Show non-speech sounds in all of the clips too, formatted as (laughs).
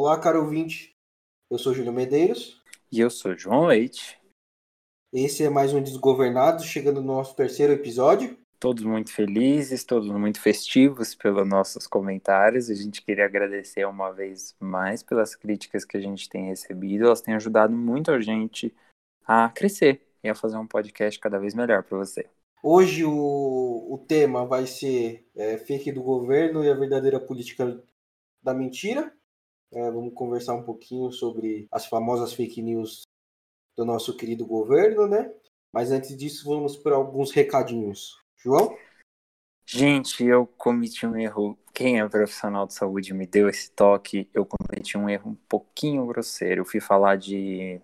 Olá, caro ouvinte. Eu sou Júlio Medeiros. E eu sou João Leite. Esse é mais um Desgovernado, chegando no nosso terceiro episódio. Todos muito felizes, todos muito festivos pelos nossos comentários. A gente queria agradecer uma vez mais pelas críticas que a gente tem recebido. Elas têm ajudado muito a gente a crescer e a fazer um podcast cada vez melhor para você. Hoje o, o tema vai ser é, fake do governo e a verdadeira política da mentira. É, vamos conversar um pouquinho sobre as famosas fake news do nosso querido governo, né? Mas antes disso, vamos para alguns recadinhos. João? Gente, eu cometi um erro. Quem é profissional de saúde me deu esse toque. Eu cometi um erro um pouquinho grosseiro. Eu fui falar de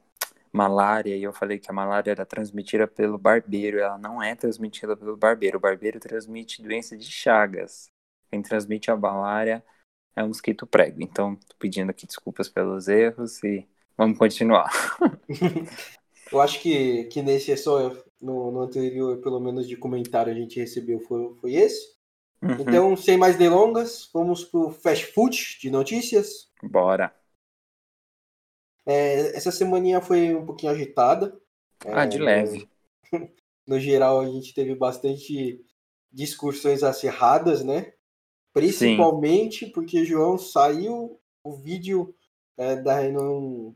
malária e eu falei que a malária era transmitida pelo barbeiro. Ela não é transmitida pelo barbeiro. O barbeiro transmite doença de chagas. Quem transmite a malária é o mosquito prego. Então, tô pedindo aqui desculpas pelos erros e vamos continuar. (laughs) eu acho que, que nesse é só no, no, anterior, pelo menos de comentário a gente recebeu, foi, foi esse. Uhum. Então, sem mais delongas, vamos pro fast food de notícias. Bora. É, essa semaninha foi um pouquinho agitada. Ah, é, de leve. No, (laughs) no, geral, a gente teve bastante discussões acirradas, né? Principalmente Sim. porque, João, saiu o vídeo é, da reunião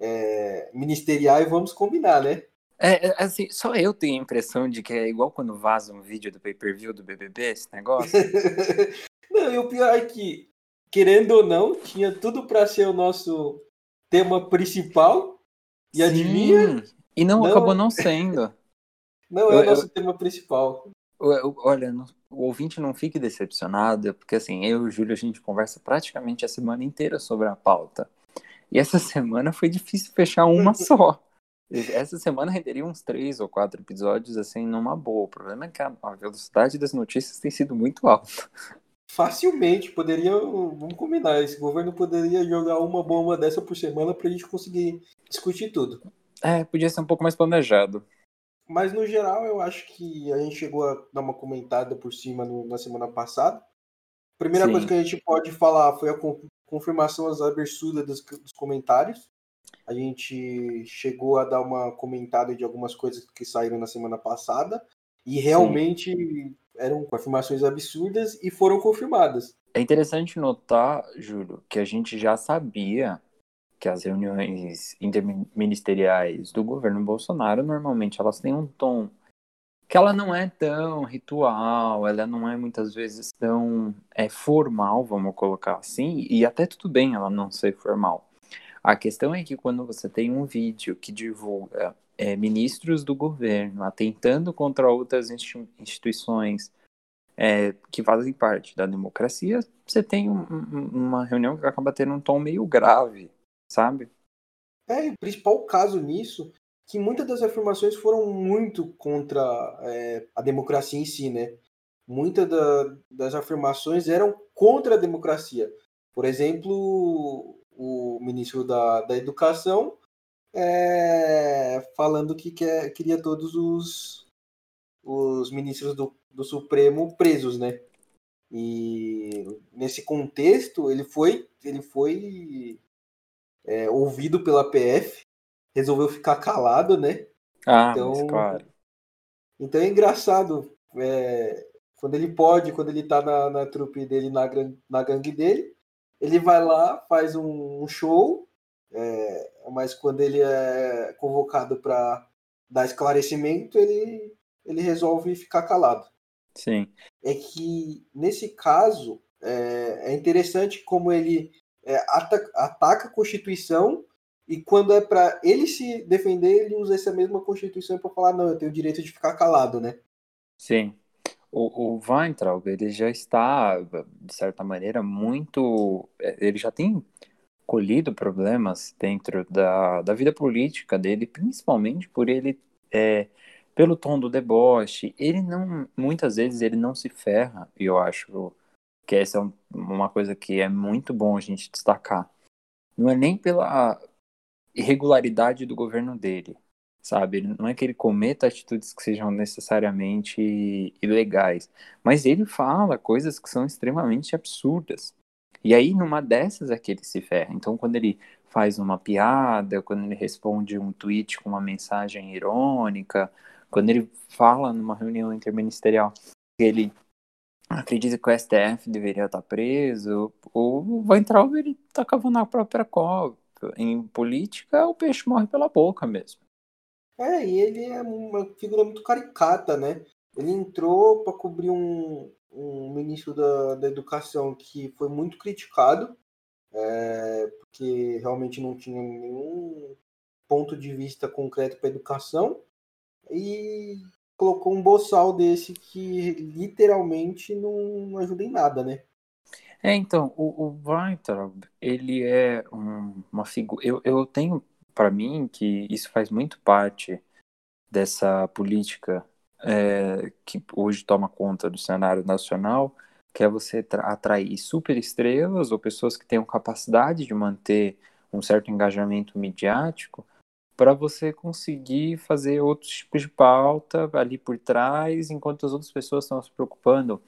é, ministerial e vamos combinar, né? É, é, assim, só eu tenho a impressão de que é igual quando vaza um vídeo do pay-per-view do BBB, esse negócio. (laughs) não, e o pior é que, querendo ou não, tinha tudo para ser o nosso tema principal. E Sim. adivinha? E não, não, acabou não sendo. Não é eu, o nosso eu, tema principal. Olha, o ouvinte não fique decepcionado, porque assim, eu e o Júlio, a gente conversa praticamente a semana inteira sobre a pauta. E essa (laughs) semana foi difícil fechar uma (laughs) só. Essa semana renderia uns três ou quatro episódios, assim, numa boa. O problema é que a, velocidade das notícias tem sido muito alta. Facilmente, poderia, vamos combinar, esse governo poderia jogar uma bomba dessa por semana para a gente conseguir discutir tudo. É, podia ser um pouco mais planejado. Mas no geral, eu acho que a gente chegou a dar uma comentada por cima no, na semana passada. A primeira Sim. coisa que a gente pode falar foi a confirmação das aberturas dos, dos comentários. A gente chegou a dar uma comentada de algumas coisas que saíram na semana passada e realmente Sim. eram confirmações absurdas e foram confirmadas. É interessante notar, Júlio, que a gente já sabia que as reuniões interministeriais do governo Bolsonaro normalmente elas têm um tom que ela não é tão ritual, ela não é muitas vezes tão é, formal, vamos colocar assim, e até tudo bem ela não ser formal. A questão é que quando você tem um vídeo que divulga é, ministros do governo atentando contra outras instituições é, que fazem parte da democracia, você tem um, um, uma reunião que acaba tendo um tom meio grave, sabe? É, o principal caso nisso que muitas das afirmações foram muito contra é, a democracia em si, né? Muitas da, das afirmações eram contra a democracia. Por exemplo, o ministro da, da Educação é, falando que quer, queria todos os, os ministros do, do Supremo presos, né? E nesse contexto ele foi ele foi é, ouvido pela PF, resolveu ficar calado, né? Ah, então, claro. Então é engraçado. É, quando ele pode, quando ele tá na, na trupe dele, na, na gangue dele, ele vai lá, faz um, um show, é, mas quando ele é convocado para dar esclarecimento, ele, ele resolve ficar calado. Sim. É que, nesse caso, é, é interessante como ele é, ataca, ataca a Constituição e quando é para ele se defender, ele usa essa mesma Constituição para falar, não, eu tenho o direito de ficar calado, né? Sim. O, o Weintraub, ele já está, de certa maneira, muito... É, ele já tem colhido problemas dentro da, da vida política dele, principalmente por ele... É, pelo tom do deboche, ele não, muitas vezes ele não se ferra, e eu acho que essa é uma coisa que é muito bom a gente destacar. Não é nem pela irregularidade do governo dele, sabe? Não é que ele cometa atitudes que sejam necessariamente ilegais, mas ele fala coisas que são extremamente absurdas. E aí, numa dessas, é que ele se ferra. Então, quando ele faz uma piada, quando ele responde um tweet com uma mensagem irônica, quando ele fala numa reunião interministerial que ele acredita que o STF deveria estar preso, o Weintraub ele tá cavando a própria cova. Em política, o peixe morre pela boca mesmo. É, e ele é uma figura muito caricata, né? Ele entrou para cobrir um, um ministro da, da educação que foi muito criticado, é, porque realmente não tinha nenhum ponto de vista concreto para educação, e colocou um boçal desse que literalmente não ajuda em nada, né? É, então, o, o Weintraub, ele é um, uma figura. Eu, eu tenho para mim que isso faz muito parte dessa política é, que hoje toma conta do cenário nacional, que é você atrair superestrelas ou pessoas que tenham capacidade de manter um certo engajamento midiático para você conseguir fazer outros tipos de pauta ali por trás, enquanto as outras pessoas estão se preocupando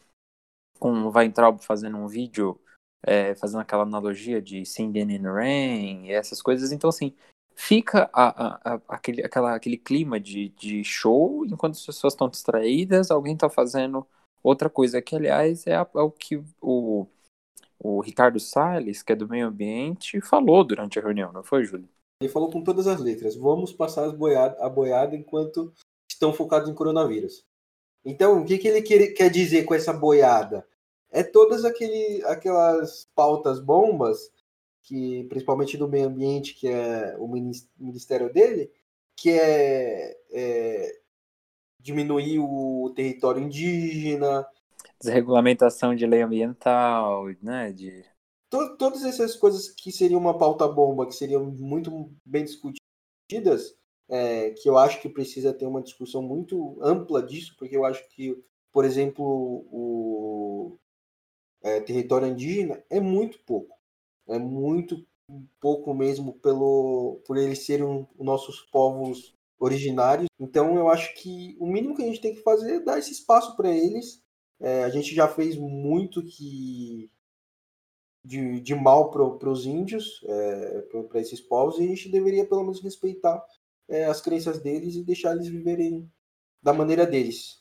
com o Weintraub fazendo um vídeo, é, fazendo aquela analogia de Singing in the Rain e essas coisas. Então, assim, fica a, a, a, aquele, aquela, aquele clima de, de show, enquanto as pessoas estão distraídas, alguém está fazendo outra coisa, que, aliás, é, é o que o, o Ricardo Salles, que é do meio ambiente, falou durante a reunião, não foi, Júlio? Ele falou com todas as letras: vamos passar as boiada, a boiada enquanto estão focados em coronavírus. Então, o que, que ele quer, quer dizer com essa boiada? É todas aquele, aquelas pautas bombas, que principalmente do meio ambiente, que é o ministério dele, que é, é diminuir o território indígena. Desregulamentação de lei ambiental, né? De... Todas essas coisas que seriam uma pauta bomba, que seriam muito bem discutidas, é, que eu acho que precisa ter uma discussão muito ampla disso, porque eu acho que, por exemplo, o é, território indígena é muito pouco. É muito pouco mesmo pelo por eles serem um, nossos povos originários. Então eu acho que o mínimo que a gente tem que fazer é dar esse espaço para eles. É, a gente já fez muito que de, de mal para os índios, é, para esses povos, e a gente deveria pelo menos respeitar é, as crenças deles e deixar eles viverem da maneira deles.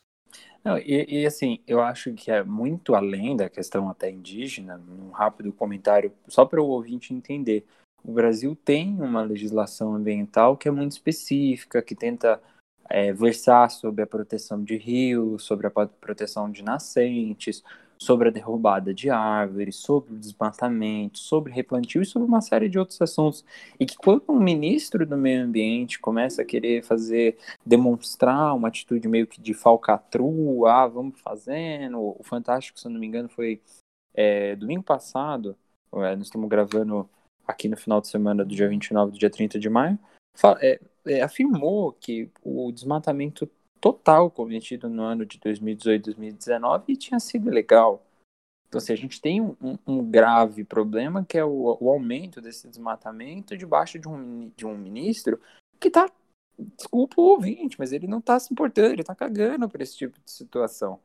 Não, e, e, assim, eu acho que é muito além da questão até indígena, um rápido comentário, só para o ouvinte entender. O Brasil tem uma legislação ambiental que é muito específica, que tenta é, versar sobre a proteção de rios, sobre a proteção de nascentes, sobre a derrubada de árvores, sobre o desmatamento, sobre replantio e sobre uma série de outros assuntos. E que quando um ministro do meio ambiente começa a querer fazer, demonstrar uma atitude meio que de falcatrua, ah, vamos fazendo, o Fantástico, se eu não me engano, foi é, domingo passado, é, nós estamos gravando aqui no final de semana do dia 29 do dia 30 de maio, é, é, afirmou que o desmatamento total cometido no ano de 2018 2019 tinha sido legal. Então, assim, a gente tem um, um grave problema que é o, o, aumento desse desmatamento debaixo de um, de um ministro que está, desculpa o ouvinte, mas ele não está se importando, ele está cagando para esse tipo de situação.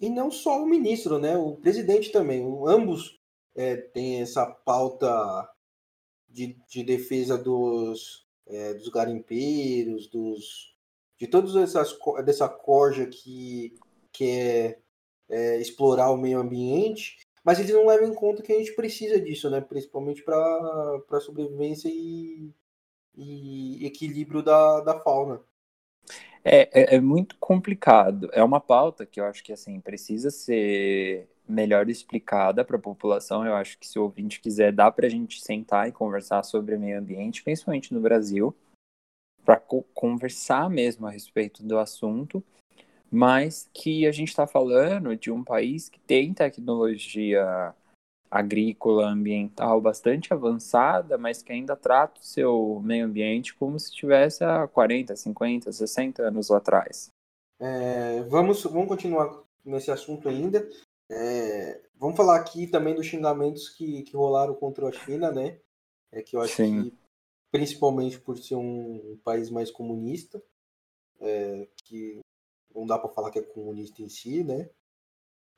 E não só o ministro, né? O presidente também. Ambos é, têm essa pauta de, de defesa dos, é, dos garimpeiros, dos de todas essas dessa corja que quer é, explorar o meio ambiente, mas eles não levam em conta que a gente precisa disso, né? Principalmente para sobrevivência e, e equilíbrio da, da fauna. É, é, é, muito complicado. É uma pauta que eu acho que assim precisa ser melhor explicada para a população. Eu acho que se o ouvinte quiser, dá para a gente sentar e conversar sobre meio ambiente, principalmente no Brasil para co conversar mesmo a respeito do assunto, mas que a gente está falando de um país que tem tecnologia agrícola, ambiental bastante avançada, mas que ainda trata o seu meio ambiente como se estivesse há 40, 50, 60 anos atrás. É, vamos, vamos continuar nesse assunto ainda. É, vamos falar aqui também dos xingamentos que, que rolaram contra a China, né? É que eu acho Sim. que principalmente por ser um país mais comunista, é, que não dá para falar que é comunista em si, né?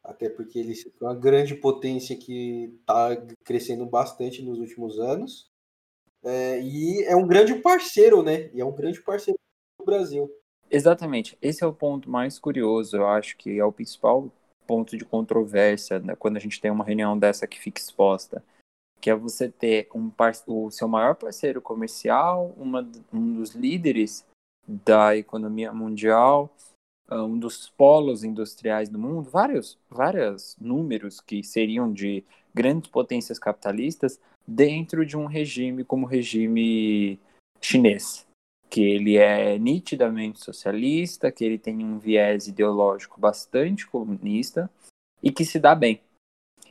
até porque eles são uma grande potência que está crescendo bastante nos últimos anos. É, e é um grande parceiro, né? E é um grande parceiro do Brasil. Exatamente. Esse é o ponto mais curioso, eu acho que é o principal ponto de controvérsia né, quando a gente tem uma reunião dessa que fica exposta, que é você ter um o seu maior parceiro comercial, uma, um dos líderes da economia mundial, ah, um dos polos industriais do mundo, vários, vários números que seriam de grandes potências capitalistas dentro de um regime como o regime chinês, que ele é nitidamente socialista, que ele tem um viés ideológico bastante comunista e que se dá bem.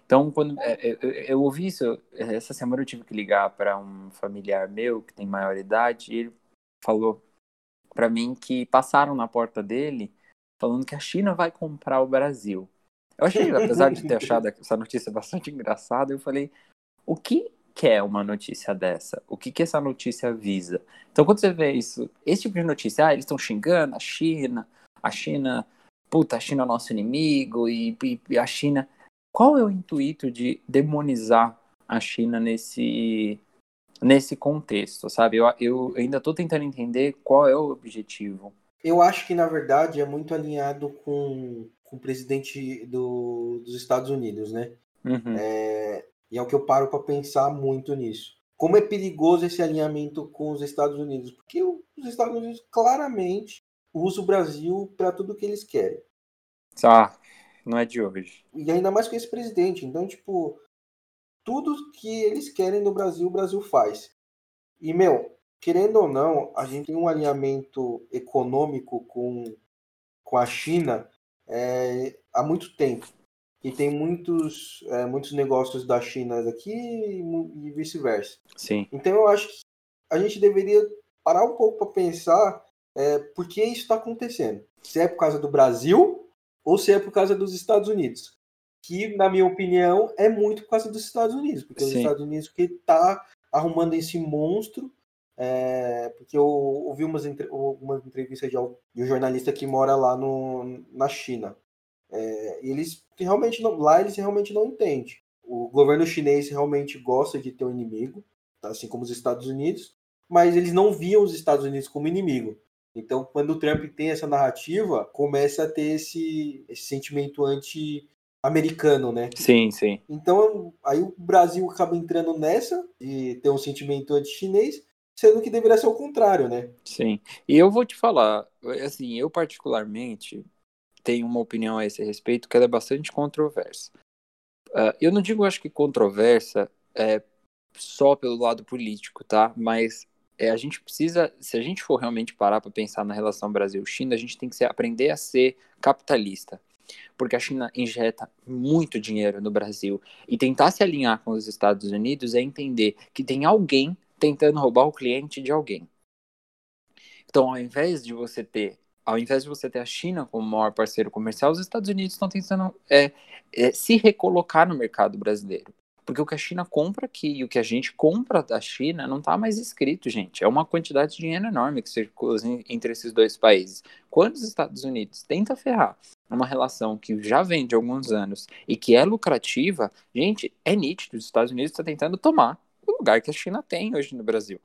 Então, quando é, é, eu, eu ouvi isso, essa semana eu tive que ligar para um familiar meu que tem maior idade e ele falou para mim que passaram na porta dele falando que a China vai comprar o Brasil. Eu achei, (laughs) apesar de ter achado essa notícia bastante engraçada, eu falei, o que quer uma notícia dessa? O que, que essa notícia visa? Então, quando você vê isso, esse tipo de notícia, ah, eles estão xingando a China, a China, puta, a China é nosso inimigo, e, e, a China. Qual é o intuito de demonizar a China nesse, nesse contexto, sabe? Eu, eu ainda estou tentando entender qual é o objetivo. Eu acho que, na verdade, é muito alinhado com, com o presidente do, dos Estados Unidos, né? Uhum. É, e é o que eu paro para pensar muito nisso. Como é perigoso esse alinhamento com os Estados Unidos? Porque os Estados Unidos claramente usam o Brasil para tudo que eles querem. Ah, não é de hoje. E ainda mais com esse presidente. Então, tipo, tudo que eles querem no Brasil, o Brasil faz. E, meu, querendo ou não, a gente tem um alinhamento econômico com, com a China é, há muito tempo e tem muitos, é, muitos negócios da China aqui e, vice-versa. Sim. Então eu acho que a gente deveria parar um pouco para pensar é, por que isso está acontecendo. Se é por causa do Brasil ou se é por causa dos Estados Unidos. Que, na minha opinião, é muito por causa dos Estados Unidos. Porque Sim. os Estados Unidos que está arrumando esse monstro. É, porque eu ouvi umas, algumas entrevistas de um jornalista que mora lá no, na China. É, eles realmente não, lá eles realmente não entendem. O governo chinês realmente gosta de ter um inimigo, assim como os Estados Unidos, mas eles não viam os Estados Unidos como inimigo. Então, quando o Trump tem essa narrativa, começa a ter esse, esse sentimento anti-americano, né? Sim, sim. Então, aí o Brasil acaba entrando nessa de ter um sentimento anti-chinês, sendo que deveria ser o contrário, né? Sim. E eu vou te falar, assim, eu particularmente, tem uma opinião a esse respeito que ela é bastante controversa. Uh, eu não digo, acho que controversa é só pelo lado político, tá? Mas é, a gente precisa, se a gente for realmente parar para pensar na relação Brasil-China, a gente tem que ser, aprender a ser capitalista. Porque a China injeta muito dinheiro no Brasil. E tentar se alinhar com os Estados Unidos é entender que tem alguém tentando roubar o cliente de alguém. Então, ao invés de você ter ao invés de você ter a China como maior parceiro comercial, os Estados Unidos estão tentando é, é, se recolocar no mercado brasileiro. Porque o que a China compra aqui e o que a gente compra da China não está mais escrito, gente. É uma quantidade de dinheiro enorme que circula entre esses dois países. Quando os Estados Unidos tenta ferrar uma relação que já vem de alguns anos e que é lucrativa, gente, é nítido. Os Estados Unidos estão tentando tomar o lugar que a China tem hoje no Brasil.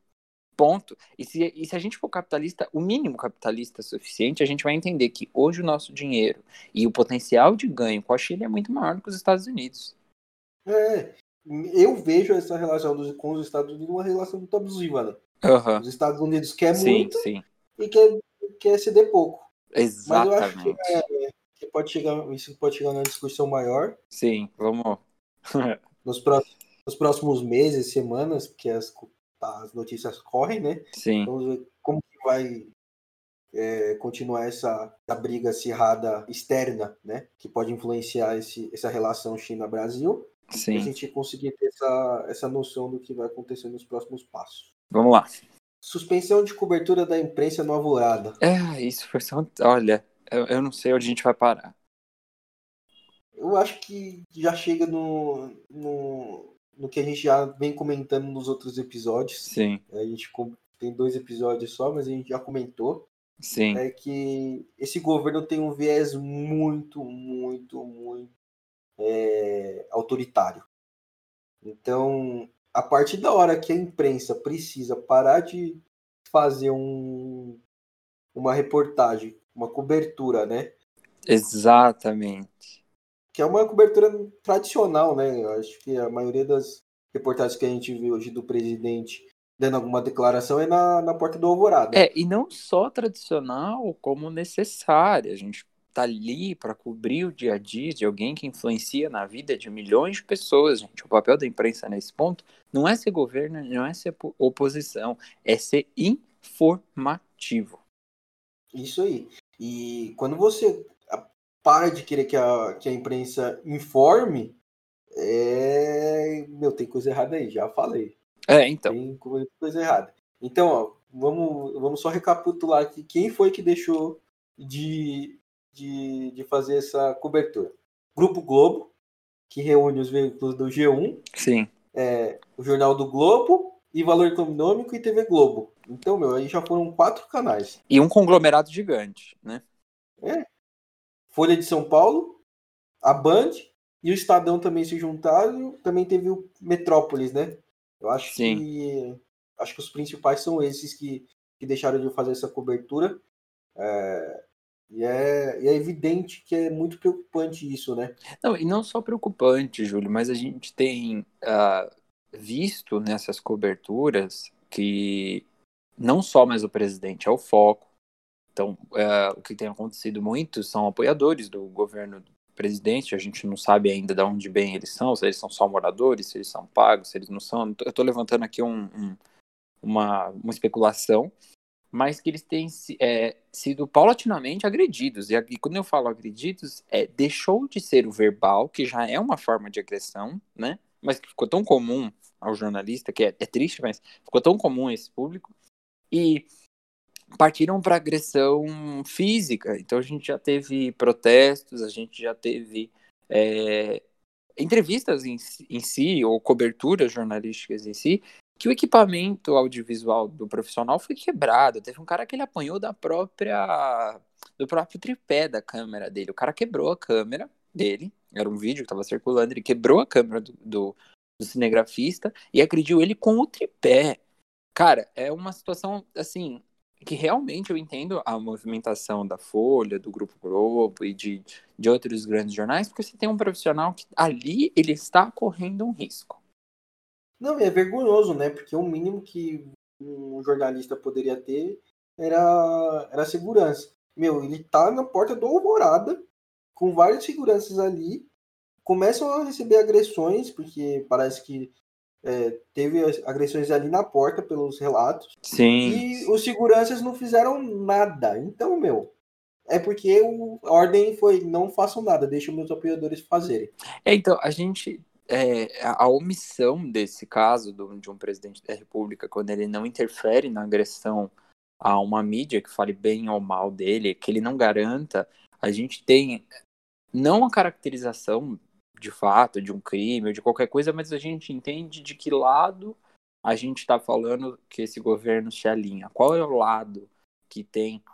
Ponto. E se, e se a gente for capitalista, o mínimo capitalista suficiente, a gente vai entender que hoje o nosso dinheiro e o potencial de ganho com a China é muito maior do que os Estados Unidos. É, eu vejo essa relação dos, com os Estados Unidos uma relação muito abusiva, né? Uhum. Os Estados Unidos quer sim, muito sim. e quer, quer ceder pouco. Exatamente. Mas eu acho que, é, que pode chegar, isso pode chegar numa discussão maior. Sim, vamos. (laughs) nos, próximos, nos próximos meses, semanas, porque as as notícias correm, né? Sim. Vamos ver como que vai é, continuar essa, essa, briga acirrada externa, né? Que pode influenciar esse, essa relação China-Brasil. Sim. a gente conseguir ter essa, essa noção do que vai acontecer nos próximos passos. Vamos lá. Suspensão de cobertura da imprensa no Alvorada. É, isso foi só. Olha, eu, eu não sei onde a gente vai parar. Eu acho que já chega no, no, no que a gente já vem comentando nos outros episódios. Sim. A gente tem dois episódios só, mas a gente já comentou. Sim. É que esse governo tem um viés muito, muito, muito é, autoritário. Então, a partir da hora que a imprensa precisa parar de fazer um, uma reportagem, uma cobertura, né? Exatamente. Que é uma cobertura tradicional, né? Eu acho que a maioria das reportagens que a gente vê hoje do presidente dando alguma declaração é na, na porta do Alvorada. É, e não só tradicional, como necessária. A gente tá ali para cobrir o dia a dia de alguém que influencia na vida de milhões de pessoas, gente. O papel da imprensa nesse ponto não é ser governo, não é ser oposição, é ser informativo. Isso aí. E quando você para de querer que a, que a imprensa informe, é... meu, tem coisa errada aí, já falei. É, então. Tem coisa errada. Então, ó, vamos, vamos só recapitular aqui quem foi que deixou de, de, de fazer essa cobertura. Grupo Globo, que reúne os veículos do G1. Sim. É, o Jornal do Globo e Valor Econômico e TV Globo. Então, meu, aí já foram quatro canais. E um conglomerado gigante, né? É. Folha de São Paulo, a Band e o Estadão também se juntaram. Também teve o Metrópolis, né? Eu acho Sim. que acho que os principais são esses que, que deixaram de fazer essa cobertura. É, e, é, e é evidente que é muito preocupante isso, né? Não, e não só preocupante, Júlio, mas a gente tem uh, visto nessas coberturas que não só mais o presidente é o foco. Então, uh, o que tem acontecido muito são apoiadores do governo do presidente. A gente não sabe ainda de onde bem eles são, se eles são só moradores, se eles são pagos, se eles não são. Eu estou levantando aqui um, um, uma, uma especulação, mas que eles têm é, sido paulatinamente agredidos. E, quando eu falo agredidos, é, deixou de ser o verbal, que já é uma forma de agressão, né? Mas que ficou tão comum ao jornalista, que é, é triste, mas ficou tão comum esse público, e partiram para agressão física. Então a gente já teve protestos, a gente já teve é, entrevistas em, em, si, ou coberturas jornalísticas em si, que o equipamento audiovisual do profissional foi quebrado. Teve um cara que ele apanhou da própria do próprio tripé da câmera dele. O cara quebrou a câmera dele, era um vídeo que estava circulando, ele quebrou a câmera do, do, do cinegrafista e agrediu ele com o tripé. Cara, é uma situação assim que realmente eu entendo a movimentação da Folha, do Grupo Globo e de, de outros grandes jornais, porque você tem um profissional que ali ele está correndo um risco. Não, é vergonhoso, né? Porque o mínimo que um jornalista poderia ter era, era segurança. Meu, ele tá na porta do Alvorada, com várias seguranças ali, começam a receber agressões, porque parece que é, teve agressões ali na porta pelos relatos. Sim. E os seguranças não fizeram nada. Então, meu, é porque o, a ordem foi não façam nada, deixem meus apoiadores fazerem. É, então, a gente. É, a omissão desse caso do, de um presidente da República, quando ele não interfere na agressão a uma mídia que fale bem ou mal dele, que ele não garanta, a gente tem não a caracterização de fato de um crime ou de qualquer coisa, mas a gente entende de que lado a gente está falando que esse governo se alinha. Qual é o lado que tem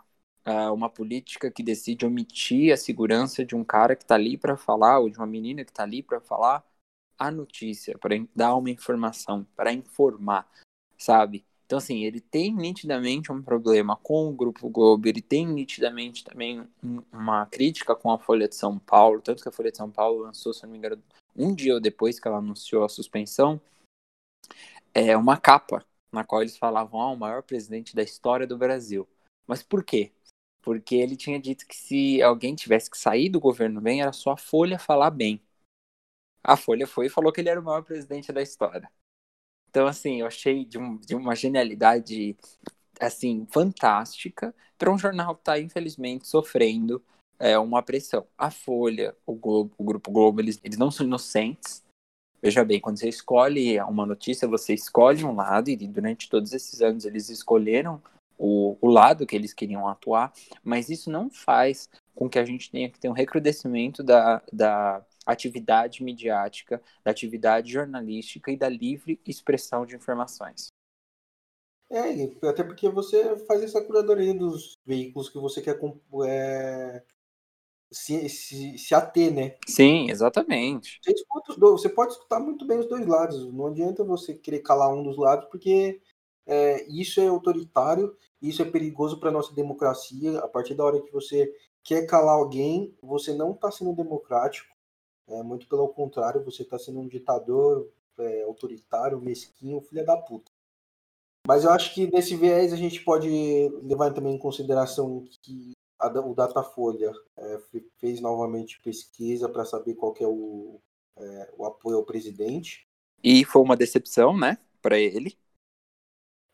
uh, uma política que decide omitir a segurança de um cara que está ali para falar ou de uma menina que está ali para falar a notícia, para dar uma informação, para informar, sabe? Então, assim, ele tem nitidamente um problema com o Grupo Globo, ele tem nitidamente também uma crítica com a Folha de São Paulo, tanto que a Folha de São Paulo lançou, se não me engano, um dia depois que ela anunciou a suspensão, é uma capa na qual eles falavam, ah, o maior presidente da história do Brasil. Mas por quê? Porque ele tinha dito que se alguém tivesse que sair do governo bem, era só a Folha falar bem. A Folha foi e falou que ele era o maior presidente da história. Então, assim, eu achei de, um, de uma genialidade, assim, fantástica para um jornal que está, infelizmente, sofrendo é, uma pressão. A Folha, o, Globo, o Grupo Globo, eles, eles não são inocentes. Veja bem, quando você escolhe uma notícia, você escolhe um lado, e durante todos esses anos eles escolheram o, o lado que eles queriam atuar, mas isso não faz com que a gente tenha que ter um recrudescimento da, da atividade midiática, da atividade jornalística e da livre expressão de informações. É, até porque você faz essa curadoria dos veículos que você quer é, se, se, se ater, né? Sim, exatamente. Você, você pode escutar muito bem os dois lados. Não adianta você querer calar um dos lados, porque é, isso é autoritário, isso é perigoso para nossa democracia. A partir da hora que você quer calar alguém, você não está sendo democrático. É, muito pelo contrário, você está sendo um ditador é, autoritário, mesquinho, filha da puta. Mas eu acho que nesse viés a gente pode levar também em consideração que a, o Datafolha é, fez novamente pesquisa para saber qual é o, é, o apoio ao presidente. E foi uma decepção, né, para ele.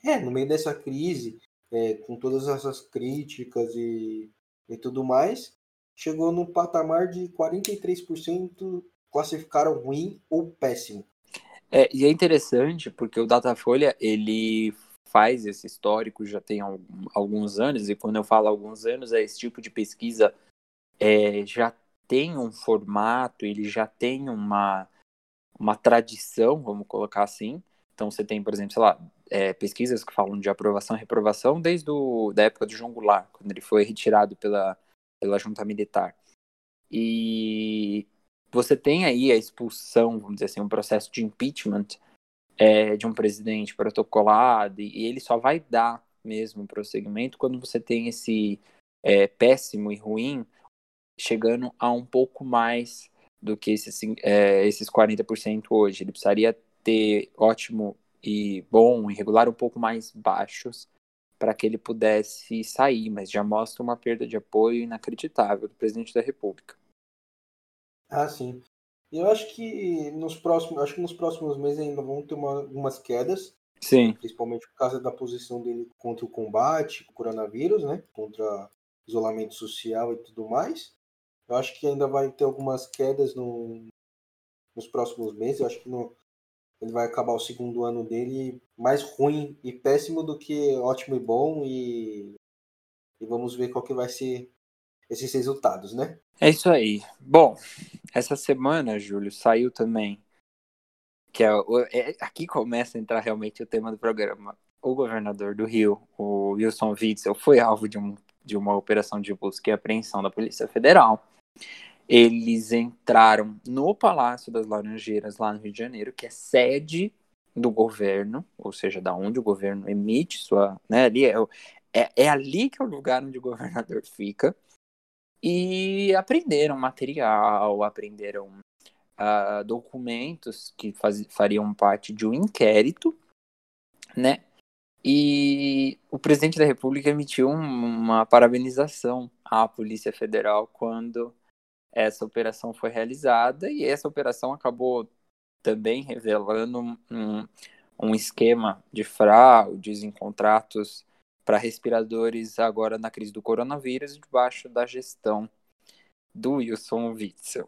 É, no meio dessa crise, é, com todas essas críticas e, e tudo mais, chegou no patamar de 43% classificaram ruim ou péssimo. É, e é interessante porque o Datafolha ele faz esse histórico já tem alguns anos, e quando eu falo alguns anos, é esse tipo de pesquisa é, já tem um formato, ele já tem uma, uma tradição, vamos colocar assim. Então você tem, por exemplo, sei lá, é, pesquisas que falam de aprovação e reprovação desde a da época de João Goulart, quando ele foi retirado pela, pela junta militar. E você tem aí a expulsão, vamos dizer assim, um processo de impeachment é, de um presidente protocolado, e ele só vai dar mesmo prosseguimento quando você tem esse é, péssimo e ruim chegando a um pouco mais do que esses, é, esses 40% hoje. Ele precisaria ter ótimo e bom e regular um pouco mais baixos para que ele pudesse sair, mas já mostra uma perda de apoio inacreditável do presidente da República. Ah, sim. Eu acho que nos próximos, acho que nos próximos meses ainda vão ter uma, algumas quedas. Sim. Principalmente por causa da posição dele contra o combate, o coronavírus, né? Contra isolamento social e tudo mais. Eu acho que ainda vai ter algumas quedas no, nos próximos meses. Eu acho que no, ele vai acabar o segundo ano dele mais ruim e péssimo do que ótimo e bom. E, e vamos ver qual que vai ser esses resultados, né? É isso aí. Bom, essa semana, Júlio, saiu também que é, é, aqui começa a entrar realmente o tema do programa. O governador do Rio, o Wilson Witzel, foi alvo de, um, de uma operação de busca e apreensão da Polícia Federal. Eles entraram no Palácio das Laranjeiras, lá no Rio de Janeiro, que é sede do governo, ou seja, da onde o governo emite sua. Né, ali é, é, é ali que é o lugar onde o governador fica e aprenderam material, aprenderam uh, documentos que faz, fariam parte de um inquérito, né? E o presidente da República emitiu uma parabenização à Polícia Federal quando essa operação foi realizada e essa operação acabou também revelando um, um esquema de fraudes em contratos para respiradores agora na crise do coronavírus, debaixo da gestão do Wilson Witzel.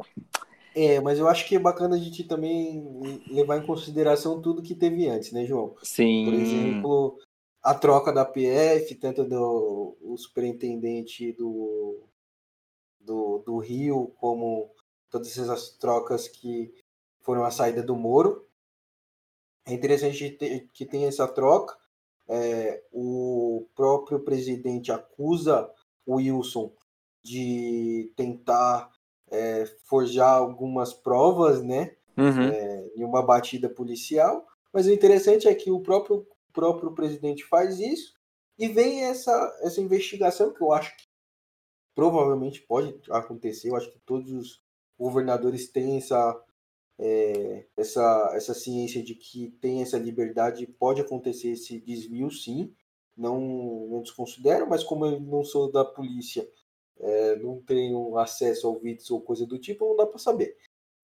É, mas eu acho que é bacana a gente também levar em consideração tudo que teve antes, né, João? Sim. Por exemplo, a troca da PF, tanto do superintendente do, do, do Rio, como todas essas trocas que foram a saída do Moro. É interessante que tem essa troca, é, o próprio presidente acusa o Wilson de tentar é, forjar algumas provas, né, uhum. é, em uma batida policial. Mas o interessante é que o próprio, próprio presidente faz isso e vem essa, essa investigação que eu acho que provavelmente pode acontecer. Eu acho que todos os governadores têm essa é, essa, essa ciência de que tem essa liberdade, pode acontecer esse desvio, sim, não, não desconsidero, mas como eu não sou da polícia, é, não tenho acesso ao vídeos ou coisa do tipo, não dá para saber.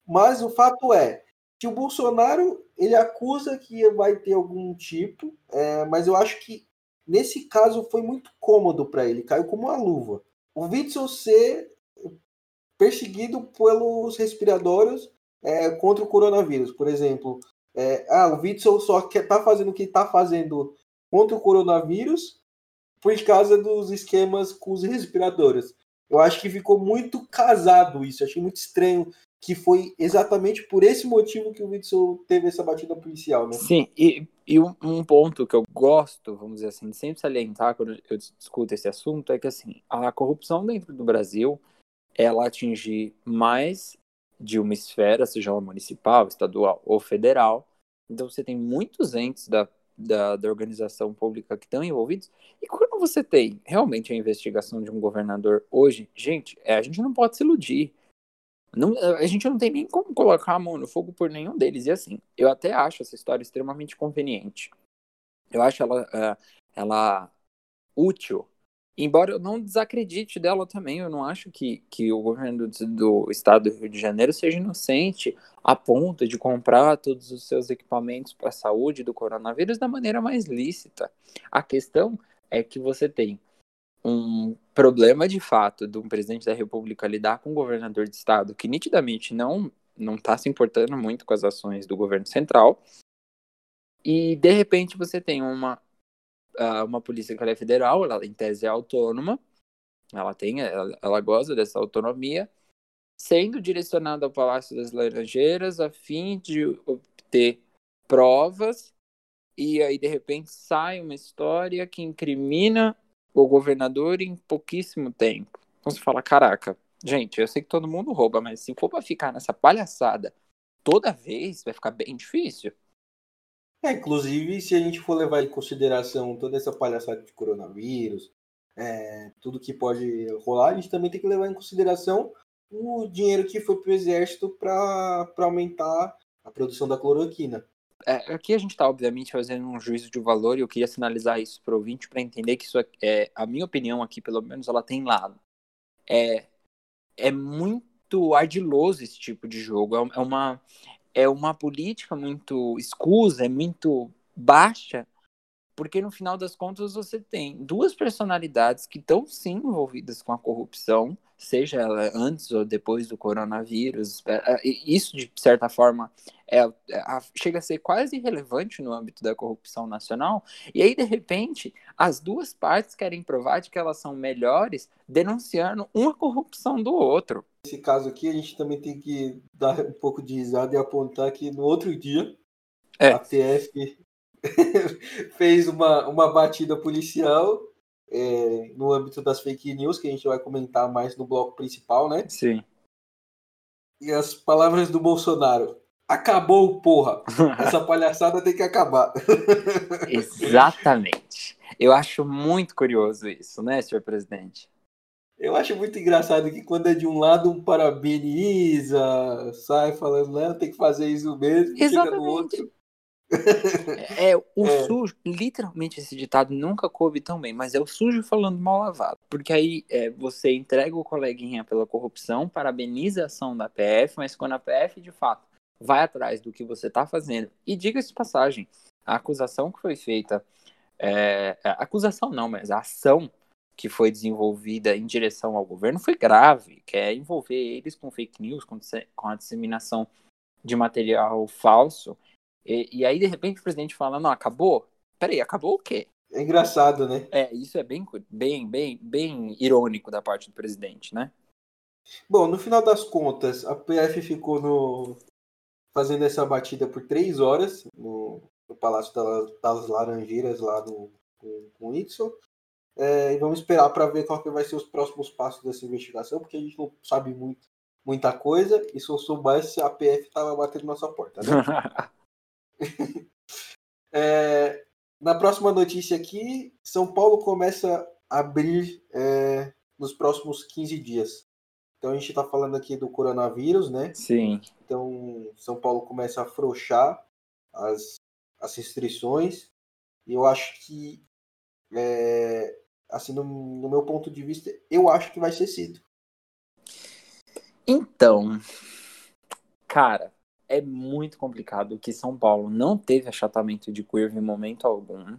Mas o fato é que o Bolsonaro ele acusa que vai ter algum tipo, é, mas eu acho que nesse caso foi muito cômodo para ele, caiu como uma luva. O Witzel ser perseguido pelos respiradores é, contra o coronavírus. Por exemplo, é, ah, o Witzel só quer, tá fazendo o que está fazendo contra o coronavírus por causa dos esquemas com os respiradores. Eu acho que ficou muito casado isso. Achei muito estranho que foi exatamente por esse motivo que o Witzel teve essa batida policial, né? Sim, e, e um, ponto que eu gosto, vamos dizer assim, de sempre salientar quando eu discuto esse assunto é que, assim, a corrupção dentro do Brasil ela atingir mais de uma esfera, seja ela municipal, estadual ou federal. Então você tem muitos entes da, da, da organização pública que estão envolvidos. E quando você tem realmente a investigação de um governador hoje, gente, é, a gente não pode se iludir. Não, a gente não tem nem como colocar a mão no fogo por nenhum deles. E assim, eu até acho essa história extremamente conveniente. Eu acho ela, ela útil Embora eu não desacredite dela também, eu não acho que, que o governo do, do, estado do Rio de Janeiro seja inocente a ponto de comprar todos os seus equipamentos para a saúde do coronavírus da maneira mais lícita. A questão é que você tem um problema de fato de um presidente da República lidar com um governador de estado que nitidamente não não está se importando muito com as ações do governo central. E de repente você tem uma uma polícia que ela é federal, ela em tese é autônoma, ela tem, ela, ela goza dessa autonomia, sendo direcionada ao Palácio das Laranjeiras a fim de obter provas e aí de repente sai uma história que incrimina o governador em pouquíssimo tempo. Então você fala, caraca, gente, eu sei que todo mundo rouba, mas se for para ficar nessa palhaçada toda vez, vai ficar bem difícil. É, inclusive, se a gente for levar em consideração toda essa palhaçada de coronavírus, é, tudo que pode rolar, a gente também tem que levar em consideração o dinheiro que foi para o exército para aumentar a produção da cloroquina. É, aqui a gente está, obviamente, fazendo um juízo de valor e eu queria sinalizar isso para o ouvinte para entender que isso é, é, a minha opinião aqui, pelo menos, ela tem lado. É, é muito ardiloso esse tipo de jogo. É, é uma, é uma política muito escusa, é muito baixa, porque no final das contas você tem duas personalidades que estão sim envolvidas com a corrupção, seja ela antes ou depois do coronavírus. É, é, isso, de certa forma, é, é, chega a ser quase irrelevante no âmbito da corrupção nacional. E aí, de repente, as duas partes querem provar de que elas são melhores, denunciando uma corrupção do outro. Nesse caso aqui, a gente também tem que dar um pouco de risada e apontar que no outro dia, é. a TF (laughs) fez uma, uma batida policial é, no âmbito das fake news, que a gente vai comentar mais no bloco principal, né? Sim. E as palavras do Bolsonaro. Acabou, porra! Essa (laughs) palhaçada tem que acabar. (laughs) Exatamente. Eu acho muito curioso isso, né, senhor presidente? Eu acho muito engraçado que quando é de um lado um parabeniza, sai falando, não, tem que fazer isso mesmo, Exatamente. chega no outro. É, é, o é. sujo, literalmente esse ditado nunca coube tão bem, mas é o sujo falando mal lavado. Porque aí é, você entrega o coleguinha pela corrupção, parabeniza a ação da PF, mas quando a PF de fato vai atrás do que você está fazendo, e diga-se de passagem, a acusação que foi feita, é, a acusação não, mas a ação que foi desenvolvida em direção ao governo foi grave, que é envolver eles com fake news, com, com a disseminação de material falso e, e, aí, de repente, o presidente fala, não, acabou? Peraí, acabou o quê? É engraçado, né? É, isso é bem, bem, bem, bem irônico da parte do presidente, né? Bom, no final das contas, a PF ficou no fazendo essa batida por três horas no, no Palácio das, das, Laranjeiras, lá no, com, com o Nixon. É, e vamos esperar para ver qual que vai ser os próximos passos dessa investigação, porque a gente não sabe muito, muita coisa, e se eu soubesse, a PF estava batendo nossa porta, né? (laughs) é, na próxima notícia aqui, São Paulo começa a abrir é, nos próximos 15 dias. Então a gente está falando aqui do coronavírus, né? Sim. Então São Paulo começa a afrouxar as, as restrições. E eu acho que, é, assim, no, no meu ponto de vista, eu acho que vai ser cedo. Então, cara, é muito complicado que São Paulo não teve achatamento de curva em momento algum.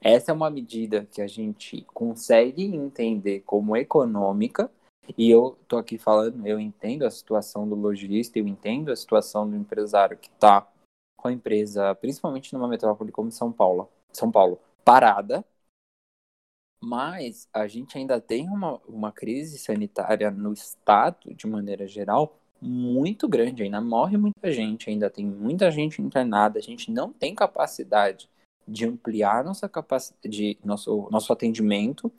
Essa é uma medida que a gente consegue entender como econômica, e eu tô aqui falando, eu entendo a situação do lojista, eu entendo a situação do empresário que está com a empresa, principalmente numa metrópole como São Paulo, São Paulo, parada, mas a gente ainda tem uma, uma crise sanitária no estado, de maneira geral, muito grande, ainda morre muita gente, ainda tem muita gente internada, a gente não tem capacidade de ampliar nossa capacidade, de, nosso, nosso atendimento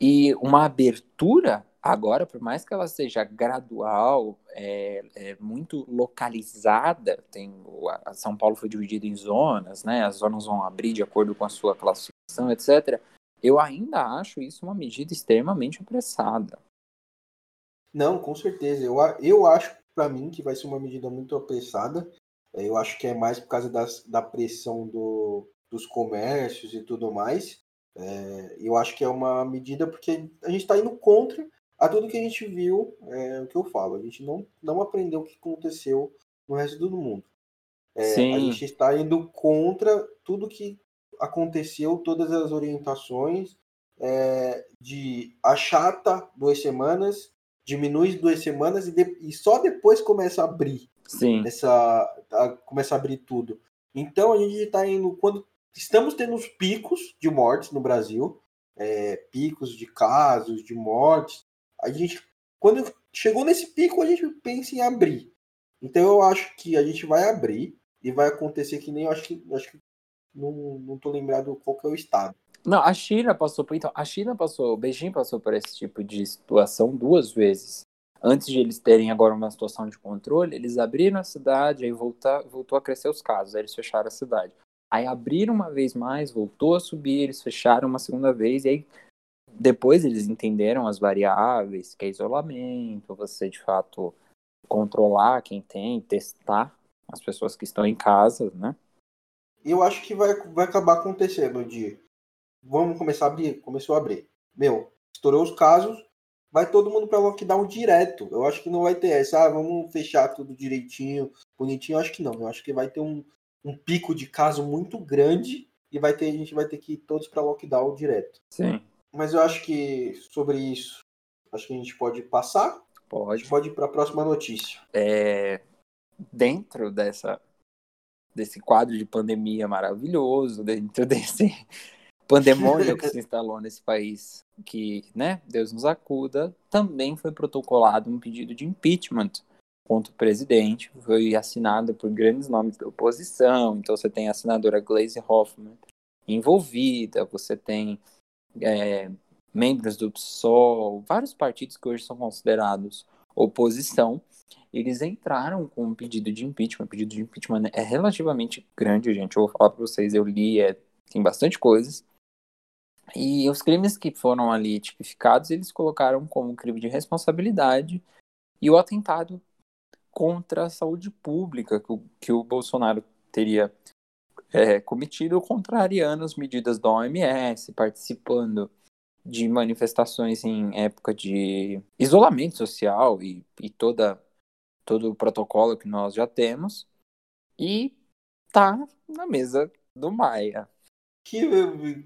e uma abertura Agora, por mais que ela seja gradual, é, é muito localizada, tem a São Paulo foi dividida em zonas, né? As zonas vão abrir de acordo com a sua classificação, etc. Eu ainda acho isso uma medida extremamente apressada. Não, com certeza. Eu, eu acho, para mim, que vai ser uma medida muito apressada. É, eu acho que é mais por causa das, da pressão do, dos comércios e tudo mais. É, eu acho que é uma medida porque a gente está indo contra a tudo que a gente viu, é o que eu falo, a gente não, não aprendeu o que aconteceu no resto do mundo. É, a gente está indo contra tudo que aconteceu, todas as orientações é, de achata duas semanas, diminui duas semanas e, de, e, só depois começa a abrir. Sim. Essa, a, começa a abrir tudo. Então a gente está indo quando estamos tendo os picos de mortes no Brasil, é, picos de casos, de mortes, a gente, quando chegou nesse pico, a gente pensa em abrir. Então eu acho que a gente vai abrir e vai acontecer que nem eu acho que, acho que não, não tô lembrado qual que é o estado. Não, a China passou por então, a China passou, o Beijing passou por esse tipo de situação duas vezes. Antes de eles terem agora uma situação de controle, eles abriram a cidade, aí voltar, voltou a crescer os casos, aí eles fecharam a cidade. Aí abriram uma vez mais, voltou a subir, eles fecharam uma segunda vez, e aí depois eles entenderam as variáveis, que é isolamento, você de fato controlar quem tem, testar as pessoas que estão em casa, né? Eu acho que vai, vai acabar acontecendo de vamos começar a abrir, começou a abrir. Meu, estourou os casos, vai todo mundo para lockdown direto. Eu acho que não vai ter essa, ah, vamos fechar tudo direitinho, bonitinho. Eu acho que não. Eu acho que vai ter um, um pico de caso muito grande e vai ter a gente vai ter que ir todos para lockdown direto. Sim. Mas eu acho que sobre isso, acho que a gente pode passar. Pode. pode ir para a próxima notícia. É, dentro dessa desse quadro de pandemia maravilhoso, dentro (laughs) desse pandemônio que (laughs) se instalou nesse país, que, né, Deus nos acuda, também foi protocolado um pedido de impeachment contra o presidente, foi assinado por grandes nomes da oposição, então você tem a senadora Glaze Hoffman envolvida, você tem é, membros do PSOL, vários partidos que hoje são considerados oposição, eles entraram com um pedido de impeachment. O pedido de impeachment é relativamente grande, gente. Eu vou falar para vocês, eu li, é, tem bastante coisas. E os crimes que foram ali tipificados, eles colocaram como crime de responsabilidade e o atentado contra a saúde pública que o, que o Bolsonaro teria é, cometido contrariando as medidas da OMS, participando de manifestações em época de isolamento social e, e toda, todo o protocolo que nós já temos, e tá na mesa do Maia. Que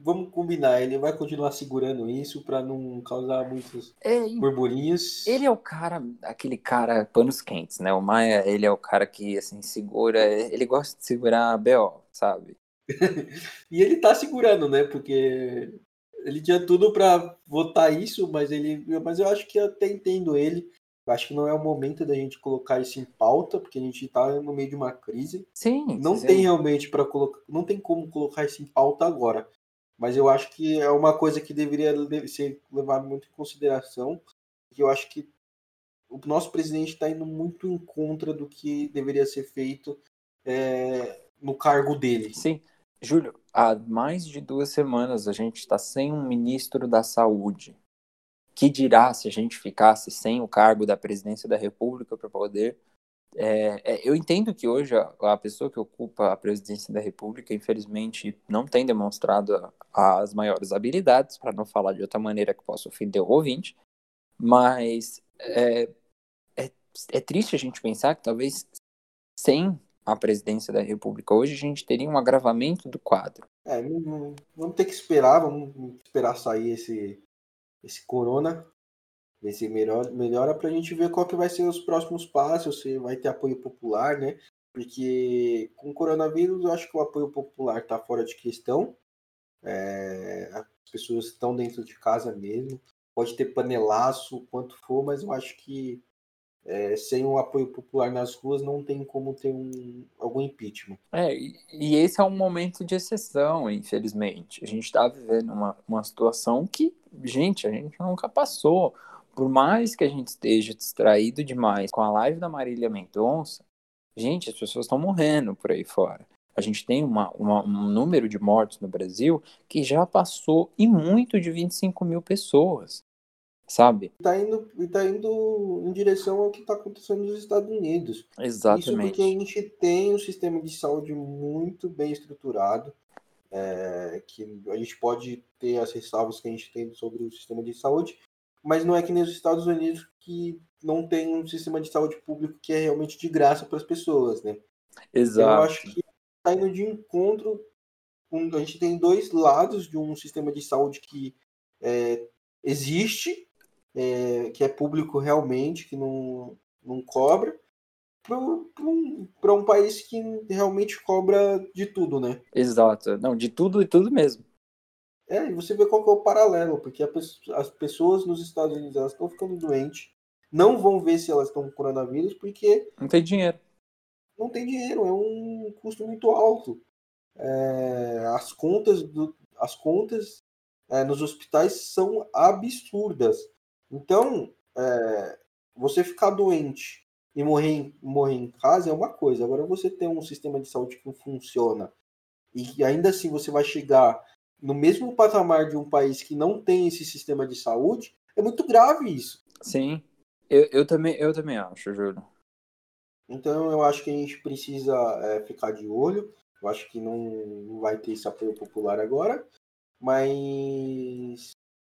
vamos combinar, ele vai continuar segurando isso para não causar muitos é, burburinhos. Ele é o cara, aquele cara panos quentes, né? O Maia, ele é o cara que assim segura, ele gosta de segurar a BO, sabe? (laughs) e ele tá segurando, né? Porque ele tinha tudo para votar isso, mas ele, mas eu acho que eu até entendo ele. Eu acho que não é o momento da gente colocar isso em pauta, porque a gente está no meio de uma crise. Sim. Não sim. tem realmente para colocar, não tem como colocar isso em pauta agora. Mas eu acho que é uma coisa que deveria ser levado muito em consideração. Eu acho que o nosso presidente está indo muito em contra do que deveria ser feito é, no cargo dele. Sim. Júlio, há mais de duas semanas a gente está sem um ministro da Saúde. Que dirá se a gente ficasse sem o cargo da presidência da República para poder. É, é, eu entendo que hoje a, a, pessoa que ocupa a presidência da República, infelizmente, não tem demonstrado as maiores habilidades, para não falar de outra maneira que possa ofender o ouvinte, mas é, é, é triste a gente pensar que talvez sem a presidência da República hoje, a gente teria um agravamento do quadro. É, vamos ter que esperar, vamos esperar sair esse, esse corona, ver se melhor, melhora para a gente ver qual que vai ser os próximos passos, se vai ter apoio popular, né? Porque com o coronavírus eu acho que o apoio popular está fora de questão. É, as pessoas estão dentro de casa mesmo. Pode ter panelaço, quanto for, mas eu acho que é, sem o apoio popular nas ruas não tem como ter um, algum impeachment. É, e, esse é um momento de exceção, infelizmente. A gente está vivendo uma, uma situação que, gente, a gente nunca passou. por mais que a gente esteja distraído demais com a live da Marília Mendonça, gente, as pessoas estão morrendo por aí fora. A gente tem uma, uma, um número de mortos no Brasil que já passou e muito de 25 mil pessoas, sabe? Está indo, tá indo em direção ao que está acontecendo nos Estados Unidos. Exatamente. Isso porque a gente tem um sistema de saúde muito bem estruturado, é, que a gente pode ter as ressalvas que a gente tem sobre o sistema de saúde, mas não é que nem os Estados Unidos que não tem um sistema de saúde público que é realmente de graça para as pessoas, né? Exato. Eu acho que está indo de encontro. a gente tem dois lados de um sistema de saúde que é, existe, é, que é público realmente, que não, não cobra, para um, um país que realmente cobra de tudo, né? Exato. Não, de tudo e tudo mesmo. É, e você vê qual é o paralelo, porque as pessoas nos Estados Unidos elas estão ficando doentes, não vão ver se elas estão com coronavírus, porque. Não tem dinheiro. Não tem dinheiro, é um custo muito alto. É, as contas, do, as contas é, nos hospitais são absurdas. Então, é, você ficar doente e morrer em, morrer em casa é uma coisa. Agora, você ter um sistema de saúde que funciona e ainda assim você vai chegar no mesmo patamar de um país que não tem esse sistema de saúde, é muito grave isso. Sim, eu, eu, também, eu também acho, Júlio. Então eu acho que a gente precisa é, ficar de olho. Eu acho que não, não vai ter esse apoio popular agora, mas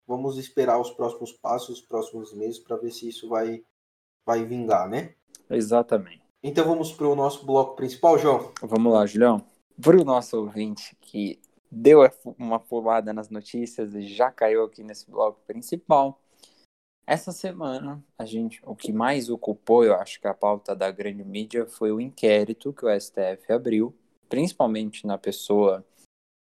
vamos esperar os próximos passos, os próximos meses, para ver se isso vai, vai vingar, né? Exatamente. Então vamos para o nosso bloco principal, João? Vamos lá, Julião. Para o nosso ouvinte que deu uma pulada nas notícias e já caiu aqui nesse bloco principal. Essa semana, a gente, o que mais ocupou, eu acho que a pauta da grande mídia foi o inquérito que o STF abriu, principalmente na pessoa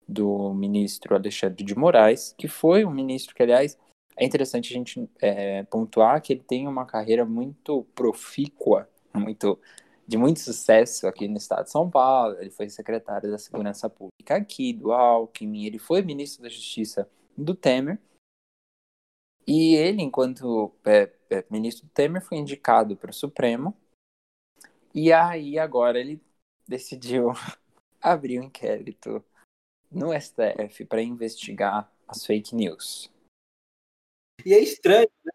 do ministro Alexandre de Moraes, que foi um ministro que, aliás, é interessante a gente é, pontuar que ele tem uma carreira muito profícua, muito de muito sucesso aqui no estado de São Paulo. Ele foi secretário da Segurança Pública aqui, do Alckmin, ele foi ministro da Justiça do Temer. E ele, enquanto é, é, ministro do Temer, foi indicado para o Supremo. E aí, agora, ele decidiu (laughs) abrir um inquérito no STF para investigar as fake news. E é estranho, né?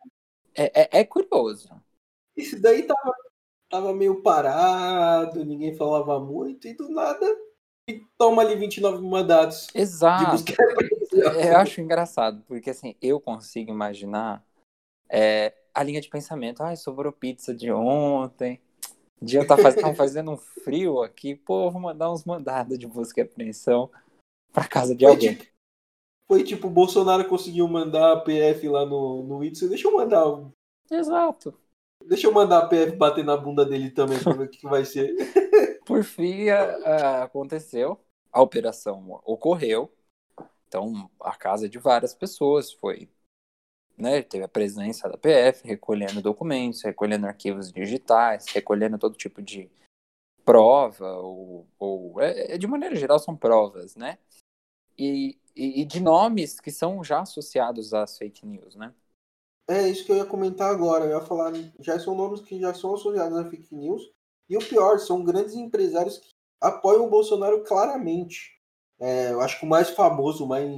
É, é, é curioso. Isso daí tava tava meio parado, ninguém falava muito, e do nada toma ali 29 mandatos. Exato. Eu acho engraçado, porque assim, eu consigo imaginar é, a linha de pensamento. Ai, sobrou pizza de ontem. Dia tá fazendo, fazendo um frio aqui. Pô, vou mandar uns mandados de busca e apreensão pra casa de alguém. Foi tipo, o Bolsonaro conseguiu mandar a PF lá no, no Whitson. Deixa eu mandar. Exato. Deixa eu mandar a PF bater na bunda dele também pra ver o que, vai ser. (laughs) Por fim, aconteceu. A operação ocorreu. Então, a casa de várias pessoas foi. Né, teve a presença da PF recolhendo documentos, recolhendo arquivos digitais, recolhendo todo tipo de prova, ou, ou é, é de maneira geral são provas, né? E, e, e de nomes que são já associados às fake news, né? É isso que eu ia comentar agora. Eu ia falar, já são nomes que já são associados a fake news. E o pior, são grandes empresários que apoiam o Bolsonaro claramente. É, eu acho que o mais famoso, mais,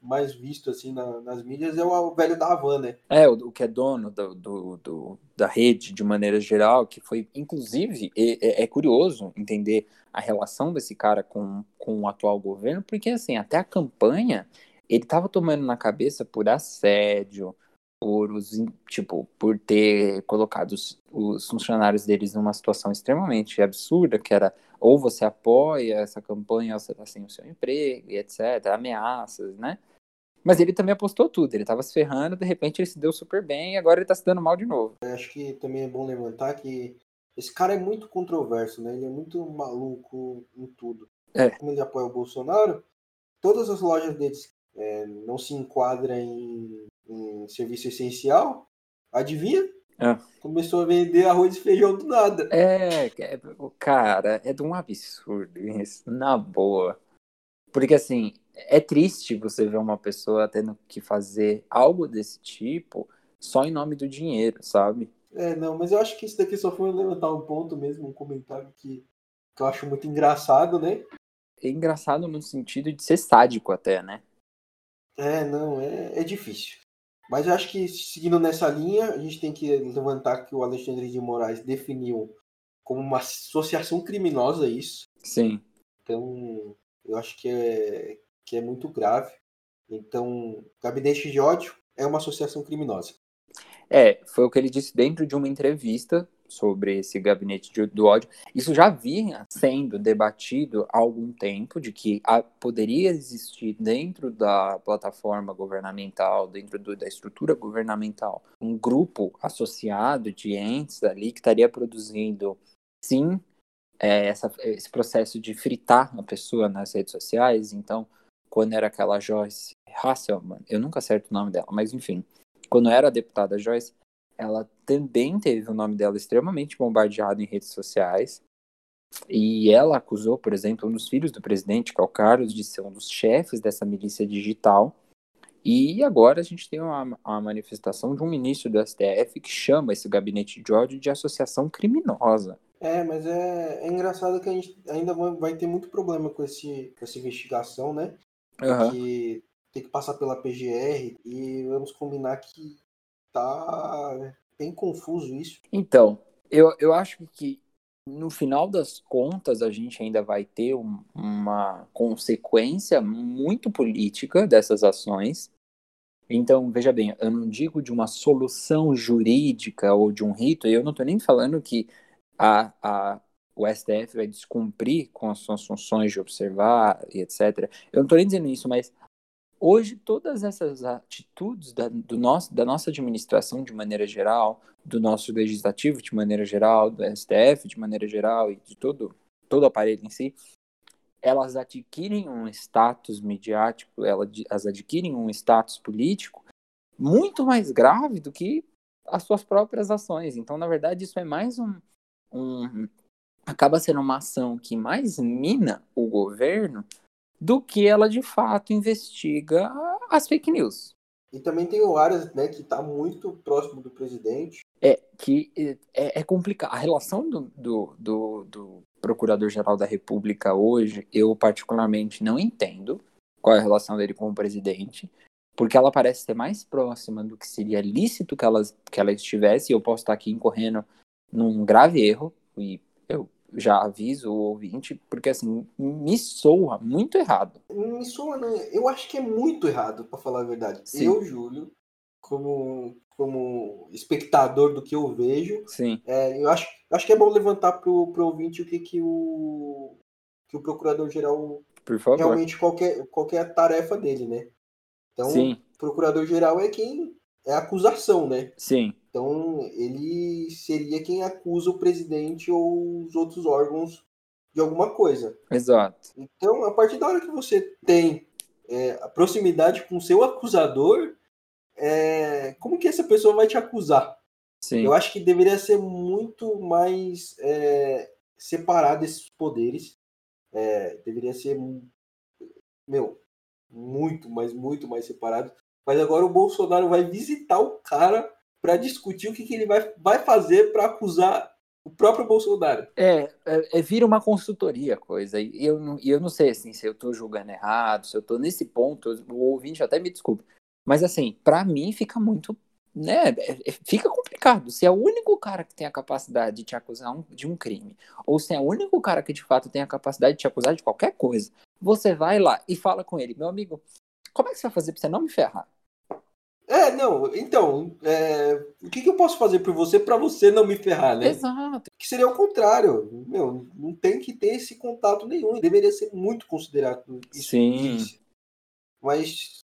mais visto assim na, nas mídias é o, o, velho da Havan, né? É, o, o que é dono do, do, do, da rede de maneira geral, que foi, inclusive, é, é, curioso entender a relação desse cara com, com o atual governo, porque assim, até a campanha ele estava tomando na cabeça por assédio, por os, tipo, por ter colocado os, os, funcionários deles numa situação extremamente absurda, que era ou você apoia essa campanha, ou você tá sem o seu emprego, e etc, ameaças, né? Mas ele também apostou tudo, ele tava se ferrando, de repente ele se deu super bem e agora ele tá se dando mal de novo. Eu acho que também é bom levantar que esse cara é muito controverso, né? Ele é muito maluco em tudo. É. Como ele apoia o Bolsonaro, todas as lojas deles é, não se enquadram em em serviço essencial, adivinha? É. Começou a vender arroz e feijão do nada. É, é, cara, é de um absurdo isso, na boa. Porque assim, é triste você ver uma pessoa tendo que fazer algo desse tipo só em nome do dinheiro, sabe? É, não, mas eu acho que isso daqui só foi levantar um ponto mesmo, um comentário que, que eu acho muito engraçado, né? É engraçado no sentido de ser sádico até, né? É, não, é, é difícil. Mas eu acho que seguindo nessa linha, a gente tem que levantar que o Alexandre de Moraes definiu como uma associação criminosa isso. Sim. Então, eu acho que é, que é muito grave. Então, gabinete de ódio é uma associação criminosa. É, foi o que ele disse dentro de uma entrevista sobre esse gabinete de, do ódio. Isso já vinha sendo debatido há algum tempo, de que a, poderia existir dentro da plataforma governamental, dentro do, da estrutura governamental, um grupo associado de entes ali que estaria produzindo, sim, é, essa, esse processo de fritar a pessoa nas redes sociais. Então, quando era aquela Joyce Hasselman, eu nunca acerto o nome dela, mas enfim, quando era a deputada Joyce, ela também teve o nome dela extremamente bombardeado em redes sociais. E ela acusou, por exemplo, um dos filhos do presidente, que é o Carlos, de ser um dos chefes dessa milícia digital. E agora a gente tem uma, uma manifestação de um ministro do STF que chama esse gabinete de ódio de associação criminosa. É, mas é, é engraçado que a gente ainda vai ter muito problema com, esse, com essa investigação, né? Uhum. tem que passar pela PGR e vamos combinar que tá bem confuso isso. Então, eu, eu acho que no final das contas a gente ainda vai ter um, uma consequência muito política dessas ações. Então, veja bem, eu não digo de uma solução jurídica ou de um rito, eu não estou nem falando que a, a, o STF vai descumprir com as suas funções de observar e etc. Eu não estou nem dizendo isso, mas Hoje, todas essas atitudes da, do nosso, da nossa administração de maneira geral, do nosso legislativo de maneira geral, do STF de maneira geral e de todo, todo o aparelho em si, elas adquirem um status midiático, elas adquirem um status político muito mais grave do que as suas próprias ações. Então, na verdade, isso é mais um, um acaba sendo uma ação que mais mina o governo do que ela de fato investiga as fake news. E também tem o Arias, né, que está muito próximo do presidente. É que é, é complicado. A relação do, do, do, do Procurador-Geral da República hoje, eu particularmente não entendo qual é a relação dele com o presidente, porque ela parece ser mais próxima do que seria lícito que ela, que ela estivesse, e eu posso estar aqui incorrendo num grave erro, e eu já aviso o ouvinte, porque assim, me soa muito errado. Me soa, não. Eu acho que é muito errado, para falar a verdade. Sim. Eu, Júlio, como, como espectador do que eu vejo, Sim. É, eu acho, acho que é bom levantar pro, pro ouvinte o que, que o, que o procurador-geral realmente qualquer, qualquer tarefa dele, né? Então, Sim. procurador-geral é quem é a acusação, né? Sim. Então, ele seria quem acusa o presidente ou os outros órgãos de alguma coisa. Exato. Então, a partir da hora que você tem é, a proximidade com o seu acusador, é, como que essa pessoa vai te acusar? Sim. Eu acho que deveria ser muito mais é, separado esses poderes. É, deveria ser, meu, muito, mas muito mais separado. Mas agora o Bolsonaro vai visitar o cara para discutir o que, que ele vai, vai fazer para acusar o próprio Bolsonaro. É, é, é, vira uma consultoria coisa. E eu, não, eu não sei assim, se eu estou julgando errado, se eu estou nesse ponto, o ouvinte até me desculpa. Mas assim, para mim fica muito. Né, é, é, fica complicado. Se é o único cara que tem a capacidade de te acusar um, de um crime, ou se é o único cara que de fato tem a capacidade de te acusar de qualquer coisa, você vai lá e fala com ele, meu amigo, como é que você vai fazer pra você não me ferrar? Não, então, é, o que, que, eu posso fazer por você para você não me ferrar, né? Exato. Que seria o contrário. Meu, não tem que ter esse contato nenhum. Deveria ser muito considerado isso. Sim. Mas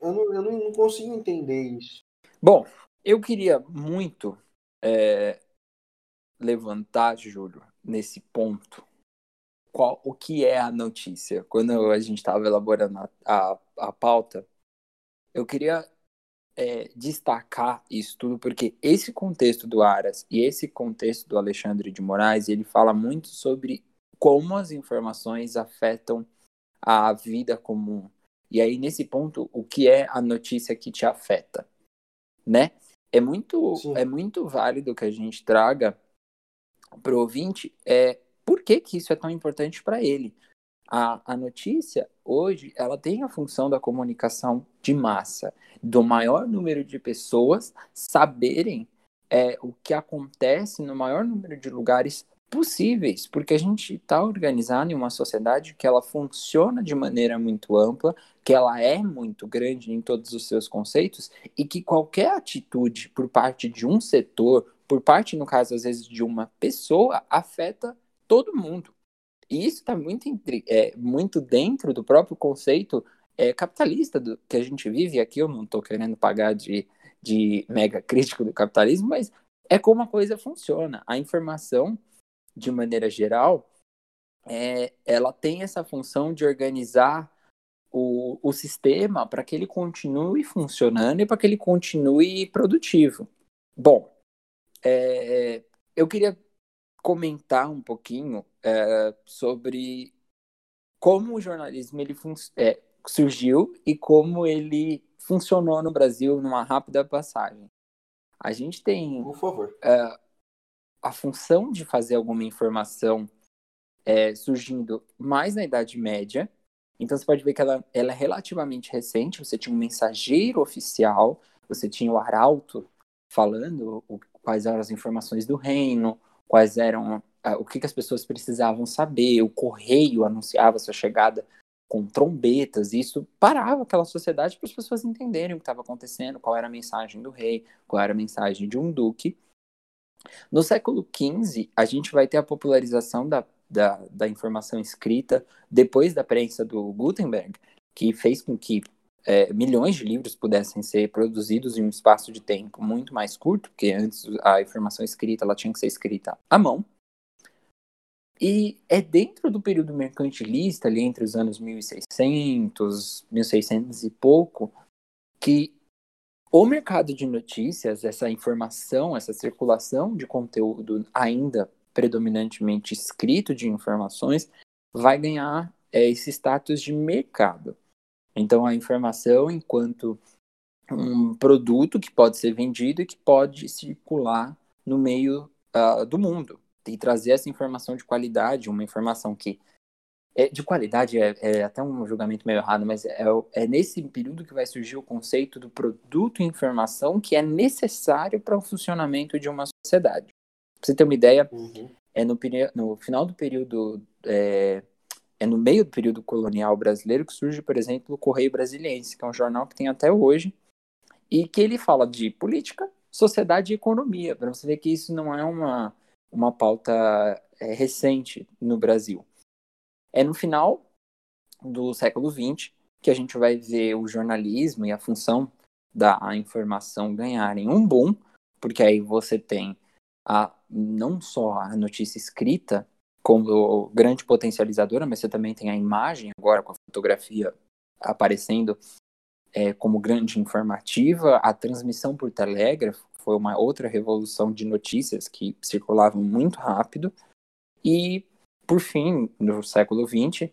eu, não, eu não, consigo entender isso. Bom, eu queria muito é, levantar, Júlio, nesse ponto, qual o que é a notícia. Quando a gente estava elaborando a, a, a pauta, eu queria é, destacar isso tudo, porque esse contexto do Aras e esse contexto do Alexandre de Moraes, ele fala muito sobre como as informações afetam a vida comum. E aí, nesse ponto, o que é a notícia que te afeta, né? é muito, é muito válido que a gente traga para o ouvinte é, por que, que isso é tão importante para ele. A, a notícia, hoje, ela tem a função da comunicação de massa, do maior número de pessoas saberem é, o que acontece no maior número de lugares possíveis, porque a gente está organizado em uma sociedade que ela funciona de maneira muito ampla, que ela é muito grande em todos os seus conceitos e que qualquer atitude por parte de um setor, por parte, no caso, às vezes, de uma pessoa, afeta todo mundo. E isso está muito, é, muito dentro do próprio conceito é, capitalista do, que a gente vive. Aqui eu não estou querendo pagar de, de mega crítico do capitalismo, mas é como a coisa funciona. A informação, de maneira geral, é, ela tem essa função de organizar o, o sistema para que ele continue funcionando e para que ele continue produtivo. Bom, é, eu queria comentar um pouquinho é, sobre como o jornalismo ele é, surgiu e como ele funcionou no Brasil numa rápida passagem. A gente tem, por favor, é, a função de fazer alguma informação surgindo mais na Idade Média. Então você pode ver que ela, ela é relativamente recente. Você tinha um mensageiro oficial, você tinha o arauto falando o, quais eram as informações do reino, quais eram uh, o que, que as pessoas precisavam saber, o correio anunciava sua chegada com trombetas, e isso parava aquela sociedade para as pessoas entenderem o que estava acontecendo, qual era a mensagem do rei, qual era a mensagem de um duque. No século XV, a gente vai ter a popularização da, da, da informação escrita depois da prensa do Gutenberg, que fez com que é, milhões de livros pudessem ser produzidos em um espaço de tempo muito mais curto, porque antes a informação escrita ela tinha que ser escrita à mão. E é dentro do período mercantilista, ali entre os anos 1600, 1600 e pouco, que o mercado de notícias, essa informação, essa circulação de conteúdo ainda predominantemente escrito de informações, vai ganhar é, esse status de mercado. Então, a informação enquanto um produto que pode ser vendido e que pode circular no meio uh, do mundo e trazer essa informação de qualidade, uma informação que é, de qualidade é, é, até um julgamento meio errado, mas é, é, nesse período que vai surgir o conceito do produto e informação que é necessário para o funcionamento de uma sociedade. Pra você ter uma ideia, uhum. é no, no, final do período é, no meio do período colonial brasileiro que surge, por exemplo, o Correio Brasiliense, que é um jornal que tem até hoje, e que ele fala de política, sociedade e economia, para você ver que isso não é uma, uma pauta é, recente no Brasil. É no final do século XX que a gente vai ver o jornalismo e a função da informação ganharem um boom, porque aí você tem a, não só a notícia escrita, como grande potencializadora, mas você também tem a imagem agora com a fotografia aparecendo é, como grande informativa. A transmissão por telégrafo foi uma outra revolução de notícias que circulavam muito rápido. E, por fim, no século XX,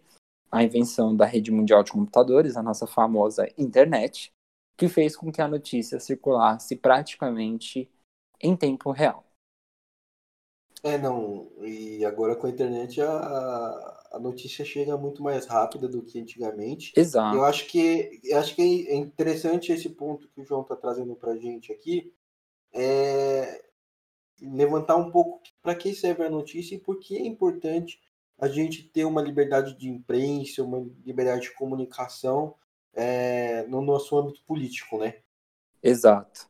a invenção da rede mundial de computadores, a nossa famosa internet, que fez com que a notícia circulasse praticamente em tempo real. É, não. E agora com a internet a, a notícia chega muito mais rápida do que antigamente. Exato. Eu acho que, eu acho que é interessante esse ponto que o João está trazendo para a gente aqui. É levantar um pouco para que serve a notícia e por que é importante a gente ter uma liberdade de imprensa, uma liberdade de comunicação é, no nosso âmbito político, né? Exato.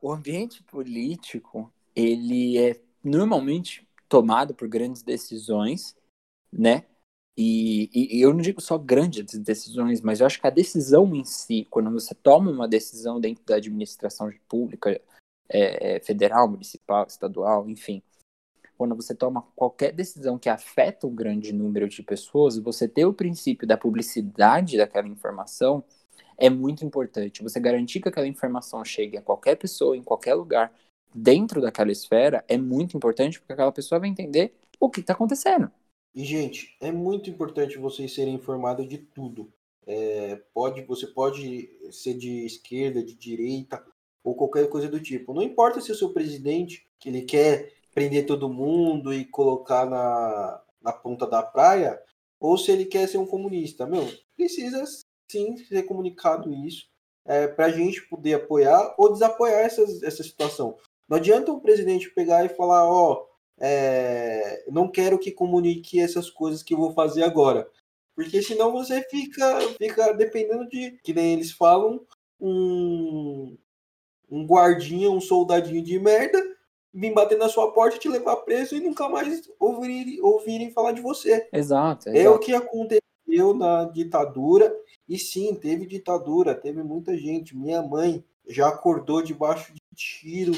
O ambiente político, ele é normalmente tomado por grandes decisões, né? E, e, eu não digo só grandes decisões, mas eu acho que a decisão em si, quando você toma uma decisão dentro da administração pública, é, é, federal, municipal, estadual, enfim, quando você toma qualquer decisão que afeta um grande número de pessoas, você ter o princípio da publicidade daquela informação é muito importante. Você garantir que aquela informação chegue a qualquer pessoa, em qualquer lugar, dentro daquela esfera é muito importante porque aquela pessoa vai entender o que está acontecendo. E, gente, é muito importante vocês serem informados de tudo. É, pode, você pode ser de esquerda, de direita, ou qualquer coisa do tipo. Não importa se o seu presidente, que ele quer prender todo mundo e colocar na, na ponta da praia, ou se ele quer ser um comunista. Meu, precisa sim ser comunicado isso é, para a gente poder apoiar ou desapoiar essa, essa situação. Não adianta um presidente pegar e falar, ó, oh, é, não quero que comunique essas coisas que eu vou fazer agora. Porque senão você fica, fica dependendo de, que nem eles falam, um, um guardinha, um soldadinho de merda, vir bater na sua porta, te levar preso e nunca mais ouvirem, ouvirem falar de você. Exato, exato. É o que aconteceu na ditadura. E sim, teve ditadura, teve muita gente. Minha mãe já acordou debaixo de tiro,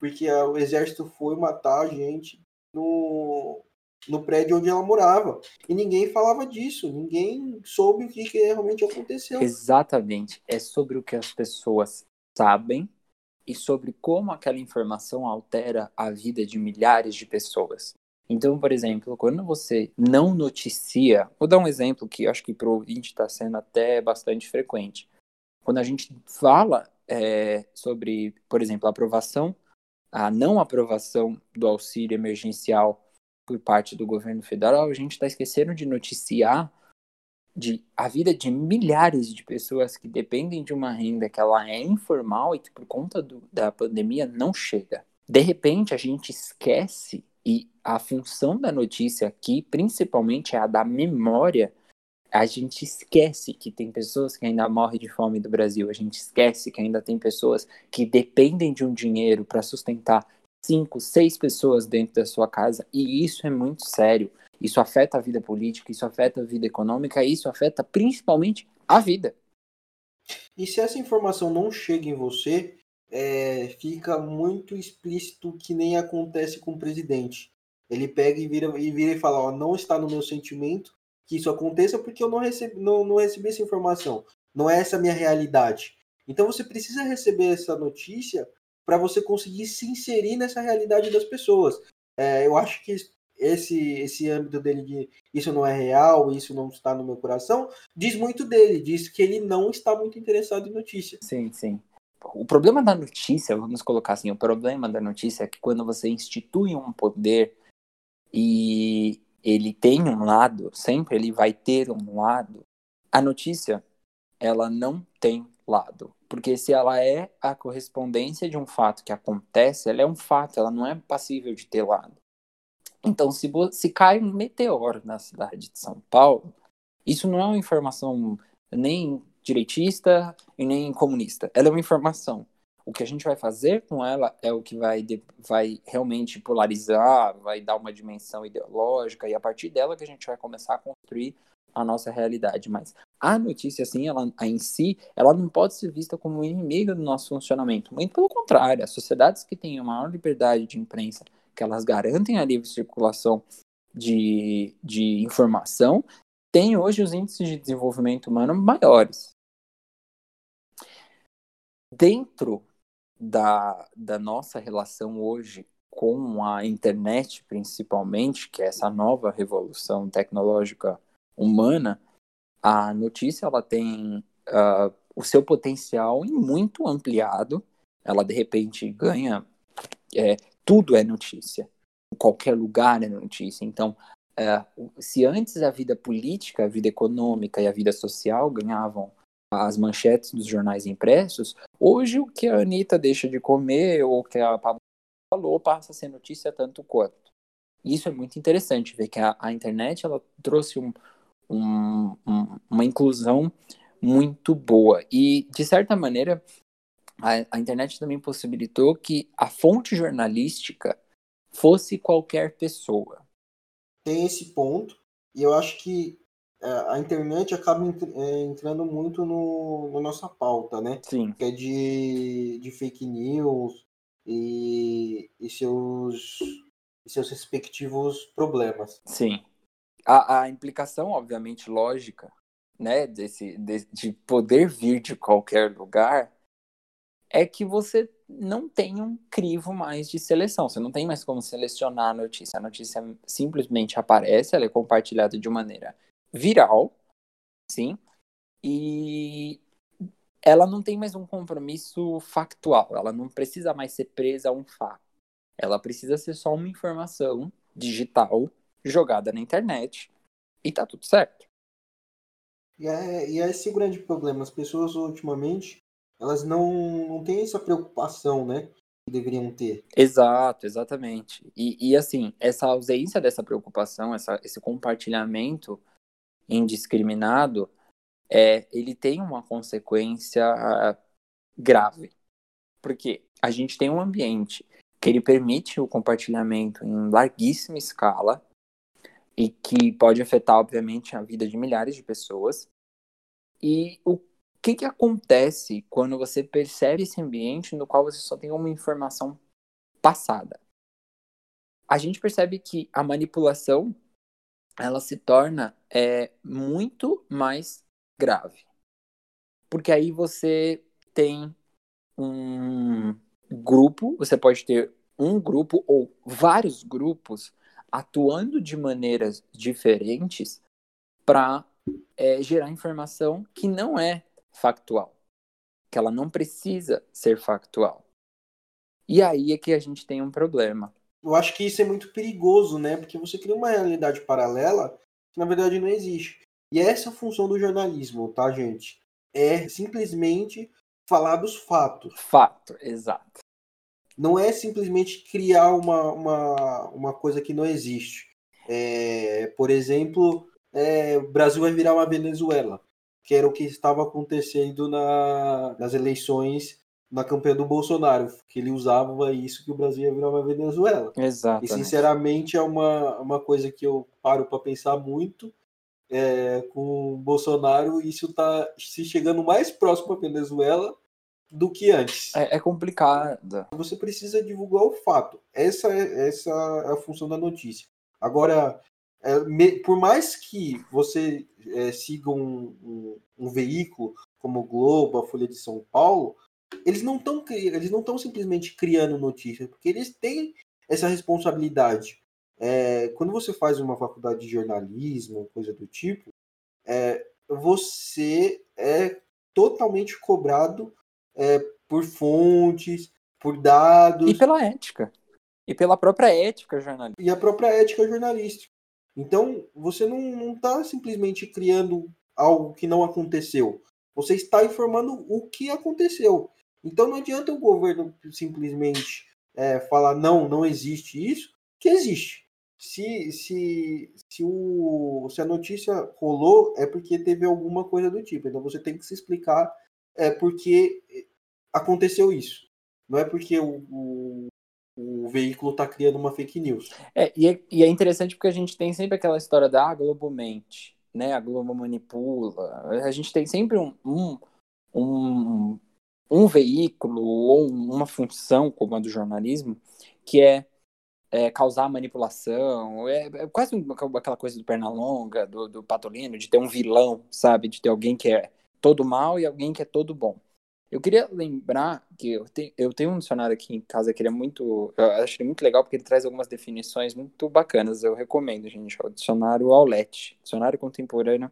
porque o exército foi matar a gente no, no prédio onde ela morava. E ninguém falava disso, ninguém soube o que, que realmente aconteceu. Exatamente. É sobre o que as pessoas sabem e sobre como aquela informação altera a vida de milhares de pessoas. Então, por exemplo, quando você não noticia, vou dar um exemplo que acho que para o ouvinte está sendo até bastante frequente. Quando a gente fala é, sobre, por exemplo, a aprovação, a não aprovação do auxílio emergencial por parte do governo federal, a gente está esquecendo de noticiar de a vida de milhares de pessoas que dependem de uma renda que ela é informal e que por conta do, da pandemia não chega. De repente a gente esquece e a função da notícia aqui, principalmente, é a da memória. A gente esquece que tem pessoas que ainda morrem de fome do Brasil. A gente esquece que ainda tem pessoas que dependem de um dinheiro para sustentar cinco, seis pessoas dentro da sua casa. E isso é muito sério. Isso afeta a vida política, isso afeta a vida econômica, isso afeta principalmente a vida. E se essa informação não chega em você, é, fica muito explícito que nem acontece com o presidente. Ele pega e vira e, vira e fala: ó, não está no meu sentimento que isso aconteça porque eu não recebi, não, não recebi essa informação. Não é essa a minha realidade. Então você precisa receber essa notícia para você conseguir se inserir nessa realidade das pessoas. É, eu acho que esse esse âmbito dele de isso não é real, isso não está no meu coração, diz muito dele, diz que ele não está muito interessado em notícia. Sim, sim. O problema da notícia, vamos colocar assim, o problema da notícia é que quando você institui um poder e ele tem um lado, sempre ele vai ter um lado, a notícia, ela não tem lado. Porque se ela é a correspondência de um fato que acontece, ela é um fato, ela não é passível de ter lado. Então, se, se cai um meteoro na cidade de São Paulo, isso não é uma informação nem direitista e nem comunista. Ela é uma informação. O que a gente vai fazer com ela é o que vai, vai realmente polarizar, vai dar uma dimensão ideológica, e a partir dela que a gente vai começar a construir a nossa realidade. Mas a notícia, assim, ela em si, ela não pode ser vista como inimiga do nosso funcionamento. Muito pelo contrário, as sociedades que têm a maior liberdade de imprensa, que elas garantem a livre circulação de, de informação, têm hoje os índices de desenvolvimento humano maiores. Dentro da, da nossa relação hoje com a internet, principalmente, que é essa nova revolução tecnológica humana, a notícia ela tem uh, o seu potencial muito ampliado. Ela de repente ganha é, tudo é notícia, em qualquer lugar é notícia. Então, uh, se antes a vida política, a vida econômica e a vida social ganhavam as manchetes dos jornais impressos, hoje o que a Anitta deixa de comer ou o que a Pablo falou passa a ser notícia tanto quanto. Isso é muito interessante, ver que a, a internet ela trouxe um, um, um, uma inclusão muito boa. E, de certa maneira, a, a internet também possibilitou que a fonte jornalística fosse qualquer pessoa. Tem esse ponto, e eu acho que a internet acaba é, entrando muito no, na nossa pauta, né? Sim. Que é de, de fake news e, e, seus, e seus respectivos problemas. Sim. A, a implicação, obviamente, lógica, né, desse, de, de poder vir de qualquer lugar é que você não tem um crivo mais de seleção. Você não tem mais como selecionar a notícia. A notícia simplesmente aparece, ela é compartilhada de maneira viral, sim, e ela não tem mais um compromisso factual, ela não precisa mais ser presa a um fato. Ela precisa ser só uma informação digital jogada na internet e tá tudo certo. E é, e é esse o grande problema. As pessoas ultimamente elas não, não têm essa preocupação, né? Que deveriam ter. Exato, exatamente. E, e assim, essa ausência dessa preocupação, essa, esse compartilhamento indiscriminado, é, ele tem uma consequência grave. Porque a gente tem um ambiente que ele permite o compartilhamento em larguíssima escala e que pode afetar, obviamente, a vida de milhares de pessoas. E o que, que acontece quando você percebe esse ambiente no qual você só tem uma informação passada? A gente percebe que a manipulação ela se torna é, muito mais grave. Porque aí você tem um grupo, você pode ter um grupo ou vários grupos atuando de maneiras diferentes para é, gerar informação que não é factual, que ela não precisa ser factual. E aí é que a gente tem um problema. Eu acho que isso é muito perigoso, né? Porque você cria uma realidade paralela que na verdade não existe. E essa é a função do jornalismo, tá, gente? É simplesmente falar dos fatos. Fato, exato. Não é simplesmente criar uma, uma, uma coisa que não existe. É, por exemplo, é, o Brasil vai virar uma Venezuela, que era o que estava acontecendo na, nas eleições na campanha do Bolsonaro, que ele usava isso que o Brasil ia virar uma Venezuela. Exato. E sinceramente é uma, uma coisa que eu paro para pensar muito é, com o Bolsonaro, isso está se chegando mais próximo à Venezuela do que antes. É, é complicado. Você precisa divulgar o fato. Essa é, essa é a função da notícia. Agora, é, me, por mais que você é, siga um, um, um, veículo como o Globo, a Folha de São Paulo, eles não estão eles não estão simplesmente criando notícias, porque eles têm essa responsabilidade é, quando você faz uma faculdade de jornalismo, coisa do tipo, é, você é totalmente cobrado é, por fontes, por dados. E pela ética. E pela própria ética jornalística. E a própria ética jornalística. Então, você não está simplesmente criando algo que não aconteceu. Você está informando o que aconteceu. Então, não adianta o governo simplesmente é, falar não, não existe isso, que existe se, se, se, o, se a notícia rolou, é porque teve alguma coisa do tipo. Então você tem que se explicar é, porque aconteceu isso. Não é porque o, o, o veículo está criando uma fake news. É e, é, e é interessante porque a gente tem sempre aquela história da ah, Globo mente, né? A Globo manipula. A gente tem sempre um, um, um, um veículo ou uma função como a do jornalismo que é é, causar manipulação. É, é quase aquela coisa do Pernalonga, do, do Patolino, de ter um vilão, sabe? De ter alguém que é todo mal e alguém que é todo bom. Eu queria lembrar que eu, te, eu tenho um dicionário aqui em casa que ele é muito. Eu acho ele muito legal porque ele traz algumas definições muito bacanas. Eu recomendo, gente. É o dicionário Aulete, Dicionário Contemporâneo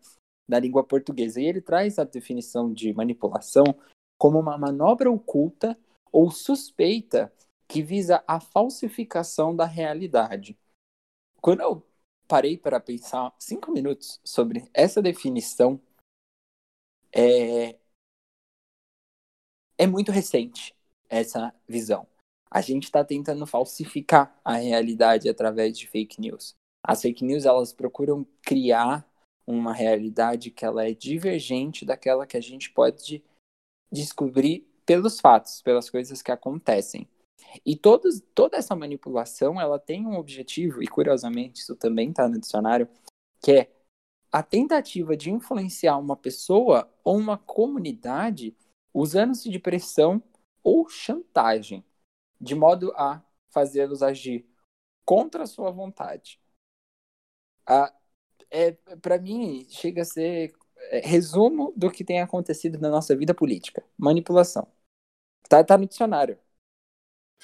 da Língua Portuguesa. E ele traz a definição de manipulação como uma manobra oculta ou suspeita que visa a falsificação da realidade. Quando eu parei para pensar cinco minutos sobre essa definição, é, é muito recente essa visão. A gente está tentando falsificar a realidade através de fake news. As fake news elas procuram criar uma realidade que ela é divergente daquela que a gente pode descobrir pelos fatos, pelas coisas que acontecem. E todos, toda essa manipulação, ela tem um objetivo, e curiosamente isso também está no dicionário, que é a tentativa de influenciar uma pessoa ou uma comunidade usando-se de pressão ou chantagem, de modo a fazê-los agir contra a sua vontade. Ah, é, Para mim, chega a ser resumo do que tem acontecido na nossa vida política: manipulação. Tá, tá no dicionário.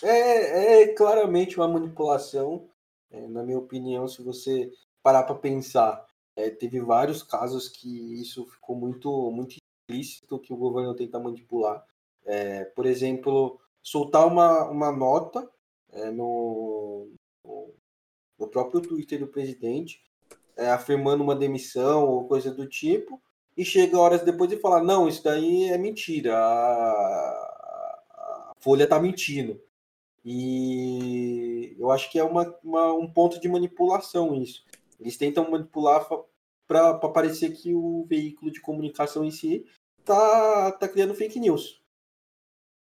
É, é claramente uma manipulação, é, na minha opinião, se você parar para pensar. É, teve vários casos que isso ficou muito, muito explícito que o governo tenta manipular. É, por exemplo, soltar uma, uma nota é, no, no próprio Twitter do presidente, é, afirmando uma demissão ou coisa do tipo, e chega horas depois e fala: não, isso daí é mentira, a, a Folha está mentindo. E eu acho que é uma, uma, um ponto de manipulação isso. Eles tentam manipular para parecer que o veículo de comunicação em si tá, tá criando fake news.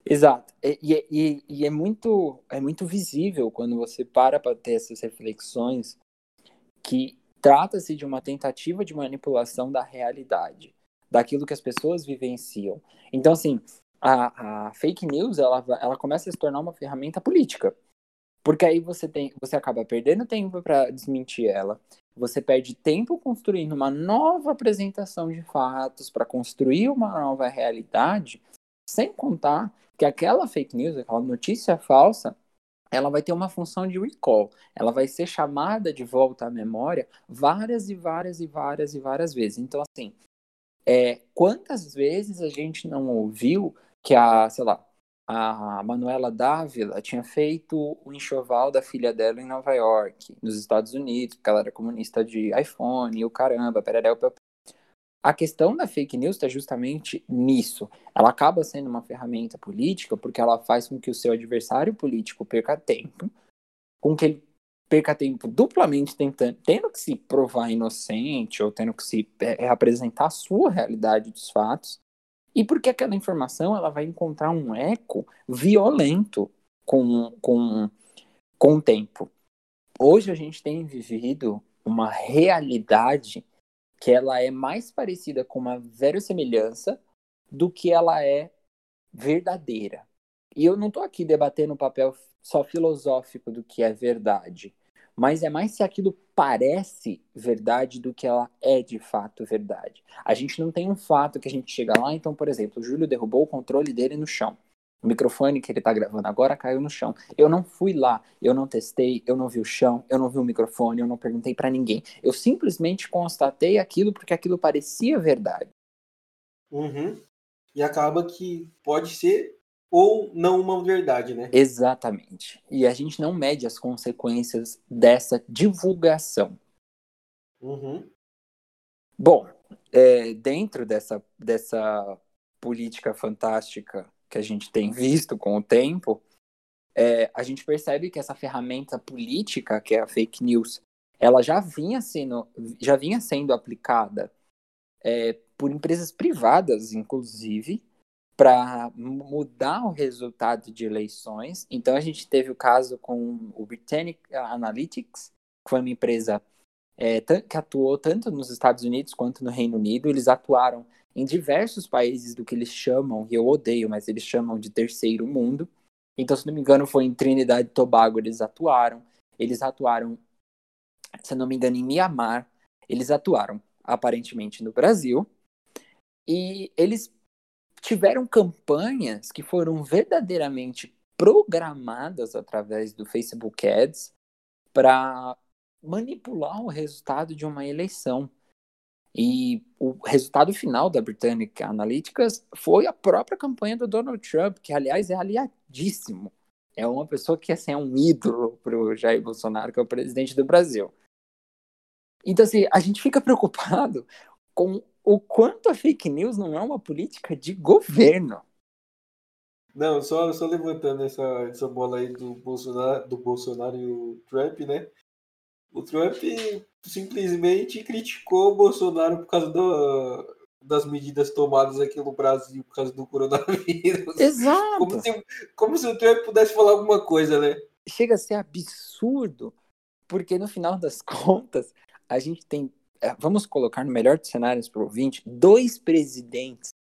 Exato. E, e, e, é, muito, é muito visível quando você para para ter essas reflexões que trata-se de uma tentativa de manipulação da realidade, daquilo que as pessoas vivenciam. Então, assim, a, a fake news ela, ela começa a se tornar uma ferramenta política. Porque aí você tem, você acaba perdendo tempo para desmentir ela. Você perde tempo construindo uma nova apresentação de fatos para construir uma nova realidade, sem contar que aquela fake news, aquela notícia falsa, ela vai ter uma função de recall. Ela vai ser chamada de volta à memória várias e várias e várias e várias vezes. Então, assim, é, quantas vezes a gente não ouviu que a, sei lá, a Manuela Dávila tinha feito o enxoval da filha dela em Nova York, nos Estados Unidos, porque ela era comunista de iPhone, e o caramba, pererel, a questão da fake news está justamente nisso. Ela acaba sendo uma ferramenta política porque ela faz com que o seu adversário político perca tempo, com que ele perca tempo duplamente tentando, tendo que se provar inocente ou tendo que se é, apresentar a sua realidade dos fatos, e porque aquela informação ela vai encontrar um eco violento com, com, com o tempo. Hoje a gente tem vivido uma realidade que ela é mais parecida com uma verossemelhança do que ela é verdadeira. E eu não estou aqui debatendo o papel só filosófico do que é verdade, mas é mais se aquilo parece verdade do que ela é de fato verdade. A gente não tem um fato que a gente chega lá, então, por exemplo, o Júlio derrubou o controle dele no chão. O microfone que ele está gravando agora caiu no chão. Eu não fui lá, eu não testei, eu não vi o chão, eu não vi o microfone, eu não perguntei para ninguém. Eu simplesmente constatei aquilo porque aquilo parecia verdade. Uhum. E acaba que pode ser ou não uma verdade, né? Exatamente. E a gente não mede as consequências dessa divulgação. Uhum. Bom, é, dentro dessa, dessa política fantástica que a gente tem visto com o tempo, é, a gente percebe que essa ferramenta política, que é a fake news, ela já vinha sendo, já vinha sendo aplicada é, por empresas privadas, inclusive, para mudar o resultado de eleições. Então, a gente teve o caso com o Britannic Analytics, que foi uma empresa é, que atuou tanto nos Estados Unidos quanto no Reino Unido. Eles atuaram em diversos países do que eles chamam, e eu odeio, mas eles chamam de terceiro mundo. Então, se não me engano, foi em Trinidad e Tobago eles atuaram. Eles atuaram, se não me engano, em Mianmar. Eles atuaram, aparentemente, no Brasil. E eles tiveram campanhas que foram verdadeiramente programadas através do Facebook Ads para manipular o resultado de uma eleição. E o resultado final da Britannic Analytics foi a própria campanha do Donald Trump, que, aliás, é aliadíssimo. É uma pessoa que assim, é um ídolo para o Jair Bolsonaro, que é o presidente do Brasil. Então, assim, a gente fica preocupado com o quanto a fake news não é uma política de governo. Não, só, só levantando essa, essa bola aí do Bolsonaro, do Bolsonaro e o Trump, né? O Trump simplesmente criticou o Bolsonaro por causa do, das medidas tomadas aqui no Brasil por causa do coronavírus. Exato. Como se, como se o Trump pudesse falar alguma coisa, né? Chega a ser absurdo, porque no final das (laughs) contas, a gente tem. É, vamos colocar no melhor dos cenários para o ouvinte: dois presidentes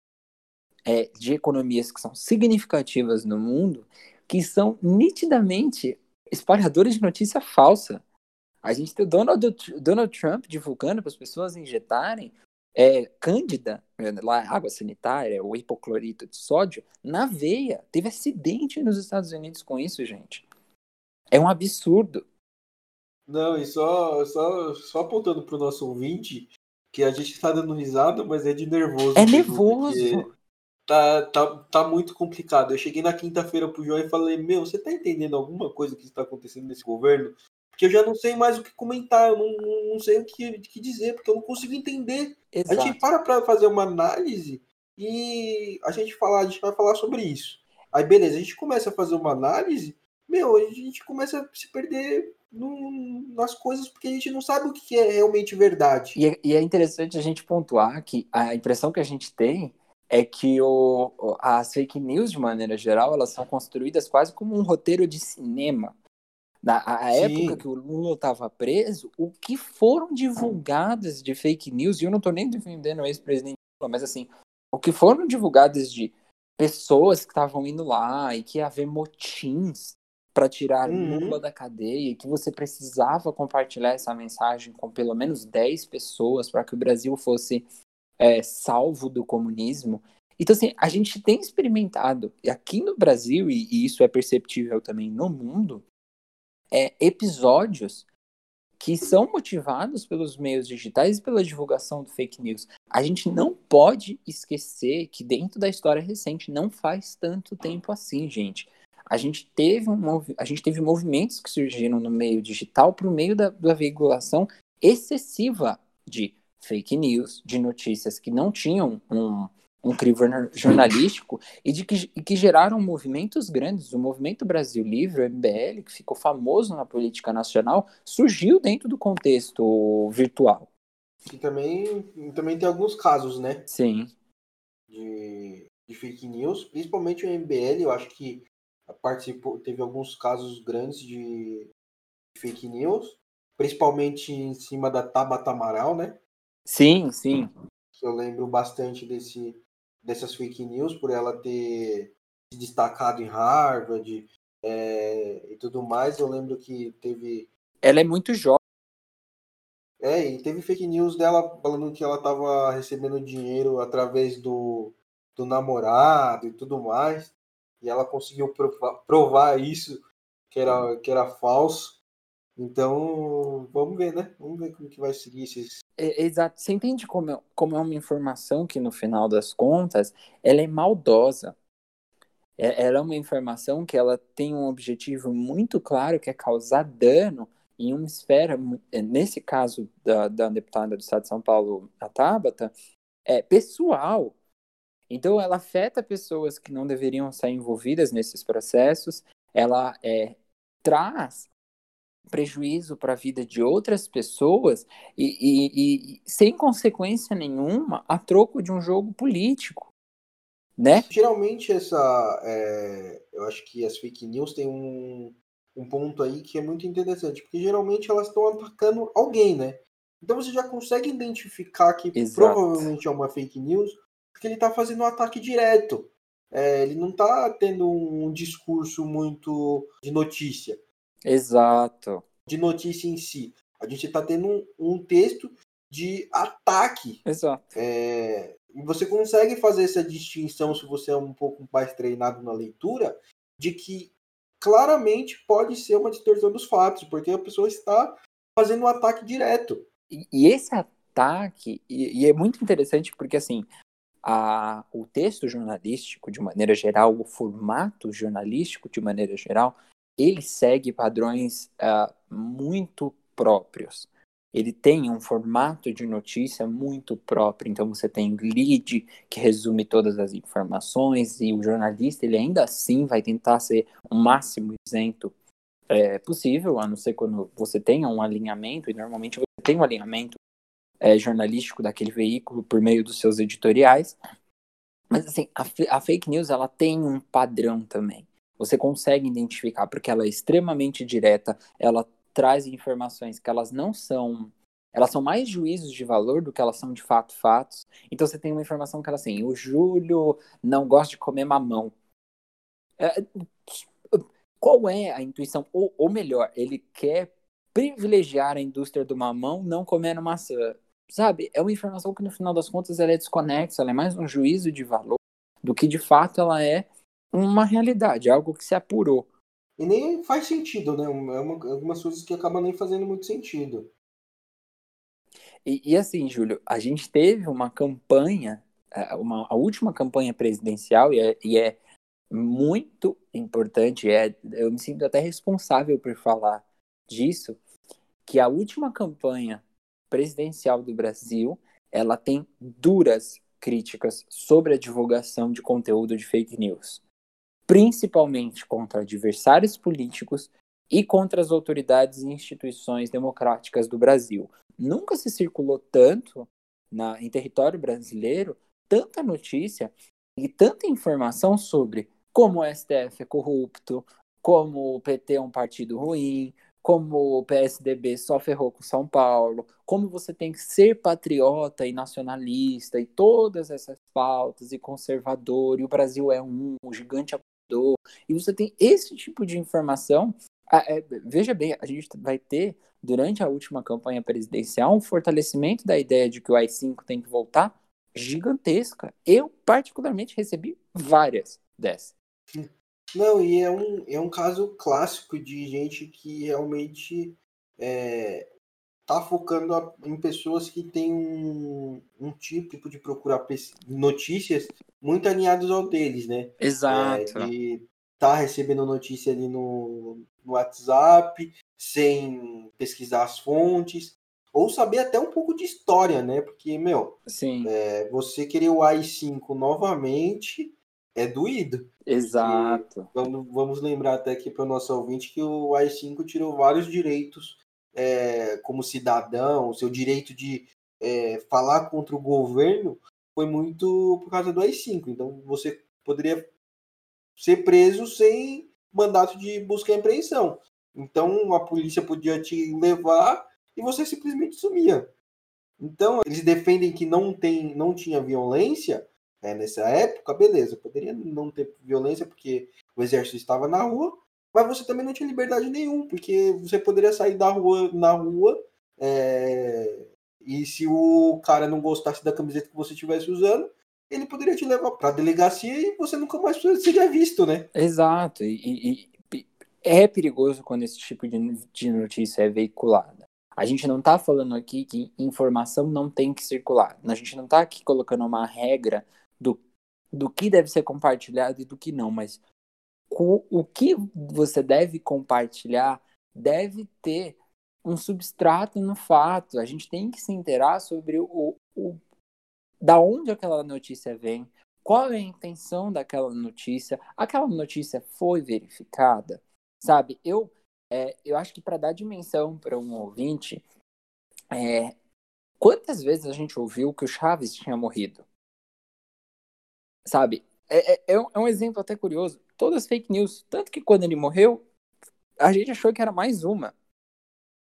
é, de economias que são significativas no mundo que são nitidamente espalhadores de notícia falsa. A gente tem o Donald, Donald Trump divulgando para as pessoas injetarem é, cândida, é, lá, água sanitária, o hipoclorito de sódio, na veia. Teve acidente nos Estados Unidos com isso, gente. É um absurdo. Não, e só, só, só apontando para o nosso ouvinte, que a gente tá dando risada, mas é de nervoso. É nervoso. Tá, tá, tá muito complicado. Eu cheguei na quinta-feira pro João e falei, meu, você tá entendendo alguma coisa que está acontecendo nesse governo? Porque eu já não sei mais o que comentar, eu não, não sei o que, que dizer, porque eu não consigo entender. Exato. A gente para pra fazer uma análise e a gente fala, a gente vai falar sobre isso. Aí beleza, a gente começa a fazer uma análise, meu, a gente começa a se perder no, nas coisas porque a gente não sabe o que é realmente verdade. E é, e é interessante a gente pontuar que a impressão que a gente tem é que o, as fake news, de maneira geral, elas são construídas quase como um roteiro de cinema. Na a época que o Lula estava preso, o que foram divulgadas de fake news, e eu não estou nem defendendo o ex-presidente Lula, mas assim, o que foram divulgadas de pessoas que estavam indo lá e que ia haver motins para tirar uhum. Lula da cadeia, e que você precisava compartilhar essa mensagem com pelo menos 10 pessoas para que o Brasil fosse é, salvo do comunismo. Então, assim, a gente tem experimentado, e aqui no Brasil, e, e isso é perceptível também no mundo, é, episódios que são motivados pelos meios digitais e pela divulgação do fake news. A gente não pode esquecer que dentro da história recente não faz tanto tempo assim, gente. A gente teve, um, a gente teve movimentos que surgiram no meio digital por meio da, da veiculação excessiva de fake news, de notícias que não tinham um, um crivo jornalístico e de que, que geraram movimentos grandes. O Movimento Brasil Livre, o MBL, que ficou famoso na política nacional, surgiu dentro do contexto virtual. E também, também tem alguns casos, né? Sim. De, de fake news, principalmente o MBL, eu acho que participou, teve alguns casos grandes de fake news, principalmente em cima da Tabata Amaral, né? Sim, sim. Eu lembro bastante desse, dessas fake news por ela ter se destacado em Harvard é, e tudo mais. Eu lembro que teve. Ela é muito jovem. É, e teve fake news dela falando que ela estava recebendo dinheiro através do, do namorado e tudo mais. E ela conseguiu provar, provar isso, que era, que era falso. Então, vamos ver, né? Vamos ver como que vai seguir esses. É, exato. Você entende como é, como é uma informação que, no final das contas, ela é maldosa. É, ela é uma informação que ela tem um objetivo muito claro, que é causar dano em uma esfera, é, nesse caso da, da deputada do Estado de São Paulo, a Tabata, é pessoal. Então, ela afeta pessoas que não deveriam estar envolvidas nesses processos, ela é, traz prejuízo para a vida de outras pessoas e, e, e, sem consequência nenhuma a troco de um jogo político, né? Geralmente essa, é, eu acho que as fake news têm um, um ponto aí que é muito interessante, porque geralmente elas estão atacando alguém, né? Então você já consegue identificar que Exato. provavelmente é uma fake news, porque ele está fazendo um ataque direto. É, ele não está tendo um discurso muito de notícia Exato. De notícia em si. A gente está tendo um, um, texto de ataque. Exato. É, você consegue fazer essa distinção, se você é um pouco mais treinado na leitura, de que claramente pode ser uma distorção dos fatos, porque a pessoa está fazendo um ataque direto. E, e esse ataque, e, e, é muito interessante porque assim, a, o texto jornalístico, de maneira geral, o formato jornalístico, de maneira geral, ele segue padrões uh, muito próprios. Ele tem um formato de notícia muito próprio. Então você tem lead que resume todas as informações e o jornalista ele ainda assim vai tentar ser o máximo isento é, possível, a não ser quando você tenha um alinhamento e normalmente você tem um alinhamento é, jornalístico daquele veículo por meio dos seus editoriais. Mas assim, a, a fake news ela tem um padrão também. Você consegue identificar porque ela é extremamente direta, ela traz informações que elas não são elas são mais juízos de valor do que elas são de fato fatos. Então você tem uma informação que ela assim, o Júlio não gosta de comer mamão. É, qual é a intuição? Ou, ou melhor, ele quer privilegiar a indústria do mamão não comendo maçã. Sabe? É uma informação que no final das contas ela é desconexa, ela é mais um juízo de valor do que de fato ela é uma realidade, algo que se apurou. E nem faz sentido, né? É uma, algumas coisas que acabam nem fazendo muito sentido. E, e, assim, Júlio, a gente teve uma campanha, uma, a última campanha presidencial, e é, e é muito importante, é, eu me sinto até responsável por falar disso, que a última campanha presidencial do Brasil, ela tem duras críticas sobre a divulgação de conteúdo de fake news, principalmente contra adversários políticos e contra as autoridades e instituições democráticas do Brasil. Nunca se circulou tanto na, em território brasileiro tanta notícia e tanta informação sobre como o STF é corrupto, como o PT é um partido ruim, como o PSDB só ferrou com São Paulo, como você tem que ser patriota e nacionalista e todas essas pautas e conservador, e o Brasil é um, um gigante e você tem esse tipo de informação é, veja bem, a gente vai ter, durante a última campanha presidencial, um fortalecimento da ideia de que o AI-5 tem que voltar gigantesca. Eu, particularmente, recebi várias dessas. Não, e é um, é um caso clássico de gente que realmente é, tá focando em pessoas que têm um, um tipo de procurar notícias muito alinhados ao deles, né? Exato. É, de tá recebendo notícia ali no, no WhatsApp, sem pesquisar as fontes, ou saber até um pouco de história, né? Porque, meu, Sim. É, você querer o AI-5 novamente é doído. Exato. Vamos, vamos lembrar até aqui para o nosso ouvinte que o AI-5 tirou vários direitos é, como cidadão, o seu direito de é, falar contra o governo foi muito por causa do AI-5. Então você poderia ser preso sem mandato de busca e apreensão. Então a polícia podia te levar e você simplesmente sumia. Então eles defendem que não tem, não tinha violência é, nessa época, beleza, poderia não ter violência porque o exército estava na rua, mas você também não tinha liberdade nenhuma, porque você poderia sair da rua na rua é, e se o cara não gostasse da camiseta que você estivesse usando, ele poderia te levar para a delegacia e você nunca mais seria visto, né? Exato. E, e, é perigoso quando esse tipo de, notícia é veiculada. A gente não está falando aqui que informação não tem que circular. A gente não está aqui colocando uma regra do, do que deve ser compartilhado e do que não, mas o, que você deve compartilhar deve ter um substrato no fato. A gente tem que se interar sobre o, o da onde aquela notícia vem, qual é a intenção daquela notícia, aquela notícia foi verificada, sabe? Eu, é, eu acho que para dar dimensão para um ouvinte, é, quantas vezes a gente ouviu que o Chaves tinha morrido? Sabe? É, é, é, um, é um exemplo até curioso. Todas fake news. Tanto que quando ele morreu, a gente achou que era mais uma.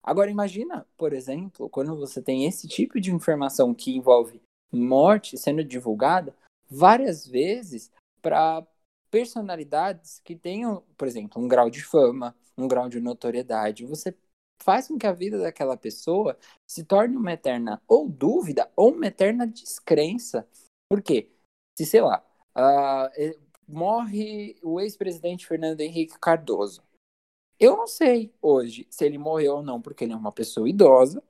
Agora imagina, por exemplo, quando você tem esse tipo de informação que envolve morte sendo divulgada várias vezes para personalidades que tenham, por exemplo, um grau de fama, um grau de notoriedade. Você faz com que a vida daquela pessoa se torne uma eterna ou dúvida ou uma eterna descrença. Por quê? Se, sei lá, uh, morre o ex-presidente Fernando Henrique Cardoso. Eu não sei hoje se ele morreu ou não, porque ele é uma pessoa idosa,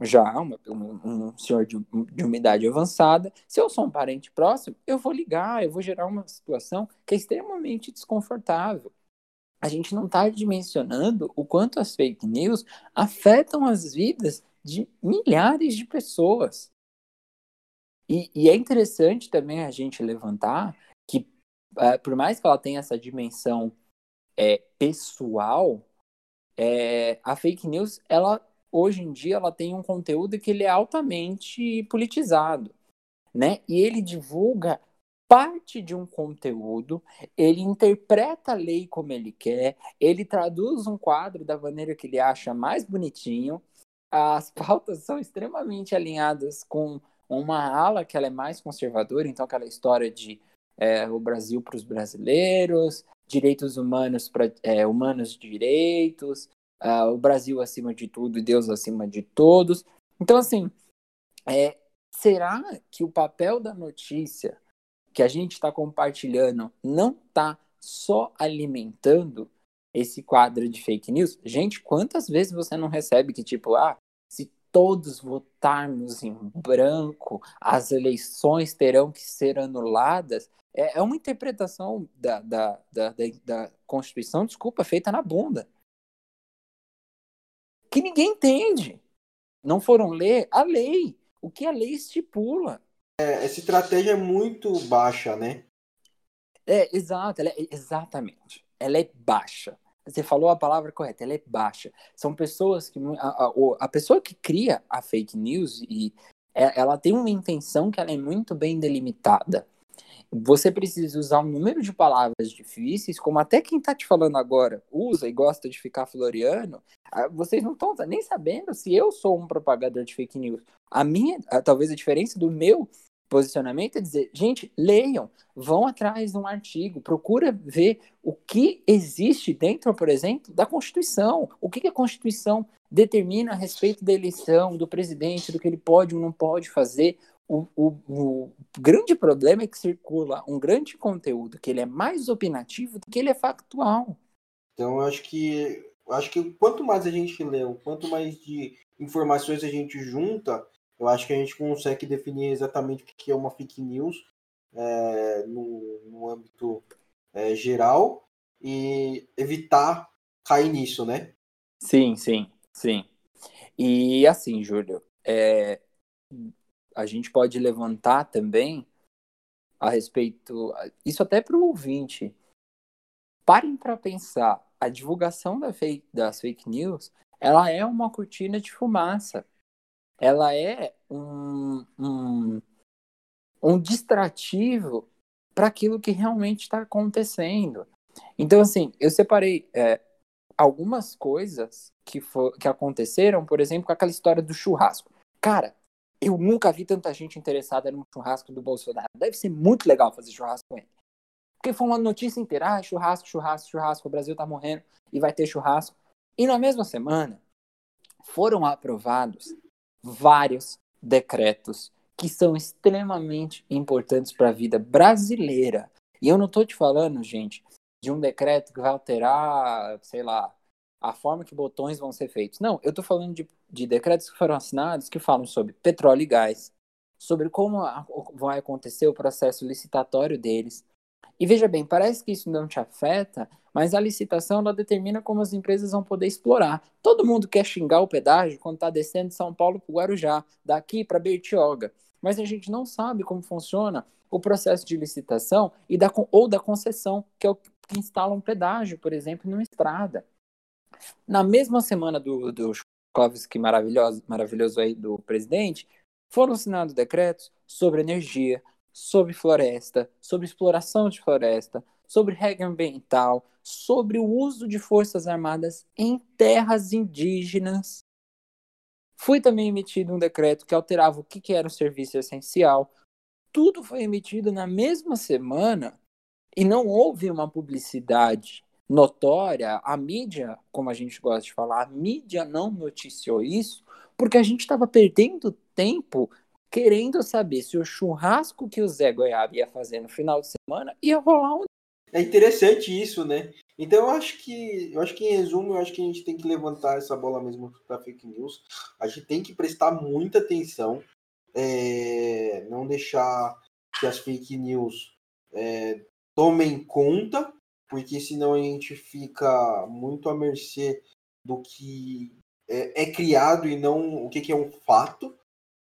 já uma, um, um, senhor de, de uma idade avançada, se eu sou um parente próximo, eu vou ligar, eu vou gerar uma situação que é extremamente desconfortável. A gente não está dimensionando o quanto as fake news afetam as vidas de milhares de pessoas. E, e é interessante também a gente levantar por mais que ela tenha essa dimensão é, pessoal, é, a fake news ela hoje em dia ela tem um conteúdo que ele é altamente politizado, né? E ele divulga parte de um conteúdo, ele interpreta a lei como ele quer, ele traduz um quadro da maneira que ele acha mais bonitinho. As (laughs) pautas são extremamente alinhadas com uma ala que ela é mais conservadora, então aquela história de é, o Brasil para os brasileiros, direitos humanos para é, humanos direitos, uh, o Brasil acima de tudo e Deus acima de todos. Então, assim, é, será que o papel da notícia que a gente está compartilhando não está só alimentando esse quadro de fake news? Gente, quantas vezes você não recebe que, tipo, ah, se todos votarmos em branco, as eleições terão que ser anuladas, é, é uma interpretação da, da, da, da, Constituição, desculpa, feita na bunda. Que ninguém entende. Não foram ler a lei, o que a lei estipula. É, essa estratégia é muito baixa, né? É, exato, ela é, exatamente. Ela é baixa. Você falou a palavra correta, ela é baixa. São pessoas que. A, a, a pessoa que cria a fake news e é, ela tem uma intenção que ela é muito bem delimitada. Você precisa usar um número de palavras difíceis, como até quem está te falando agora usa e gosta de ficar floreando. Ah, vocês não estão nem sabendo se eu sou um propagador de fake news. A minha, talvez a diferença do meu posicionamento é dizer, gente, leiam, vão atrás de um artigo, procura ver o que existe dentro, por exemplo, da Constituição. O que, que a Constituição determina a respeito da eleição, do presidente, do que ele pode ou não pode fazer. O, o, o, grande problema é que circula um grande conteúdo que ele é mais opinativo do que ele é factual. Então, eu acho que acho que quanto mais a gente lê, quanto mais de informações a gente junta, eu acho que a gente consegue definir exatamente o que é uma fake news é, no, no, âmbito é, geral e evitar cair nisso, né? Sim, sim, sim. E assim, Júlio, é, a gente pode levantar também a respeito, isso até para o ouvinte. Parem para pensar, a divulgação da fake, das fake news, ela é uma cortina de fumaça ela é um, um, um distrativo para aquilo que realmente está acontecendo. Então, assim, eu separei é, algumas coisas que, for, que aconteceram, por exemplo, com aquela história do churrasco. Cara, eu nunca vi tanta gente interessada no churrasco do Bolsonaro. Deve ser muito legal fazer churrasco com ele. Porque foi uma notícia inteira, ah, churrasco, churrasco, churrasco, o Brasil tá morrendo e vai ter churrasco. E na mesma semana foram aprovados vários decretos que são extremamente importantes para a vida brasileira. E eu não estou te falando, gente, de um decreto que vai alterar, sei lá, a forma que botões vão ser feitos. Não, eu estou falando de, de decretos que foram assinados que falam sobre petróleo e gás, sobre como a, vai acontecer o processo licitatório deles, e veja bem, parece que isso não te afeta, mas a licitação ela determina como as empresas vão poder explorar. Todo mundo quer xingar o pedágio quando está descendo de São Paulo para o Guarujá, daqui para Bertioga. Mas a gente não sabe como funciona o processo de licitação e da, ou da concessão, que é o que instala um pedágio, por exemplo, numa estrada. Na mesma semana do, do Chkovski maravilhoso, maravilhoso aí do presidente, foram assinados decretos sobre energia, sobre floresta, sobre exploração de floresta, sobre regra ambiental, sobre o uso de forças armadas em terras indígenas. Foi também emitido um decreto que alterava o que era o serviço essencial. Tudo foi emitido na mesma semana e não houve uma publicidade notória. A mídia, como a gente gosta de falar, a mídia não noticiou isso porque a gente estava perdendo tempo querendo saber se o churrasco que o Zé Goiaba ia fazer no final de semana ia rolar um. É interessante isso, né? Então eu acho que, eu acho que em resumo, eu acho que a gente tem que levantar essa bola mesmo para fake news. A gente tem que prestar muita atenção, é, não deixar que as fake news é, tomem conta, porque senão a gente fica muito à mercê do que é, é criado e não o que, que é um fato.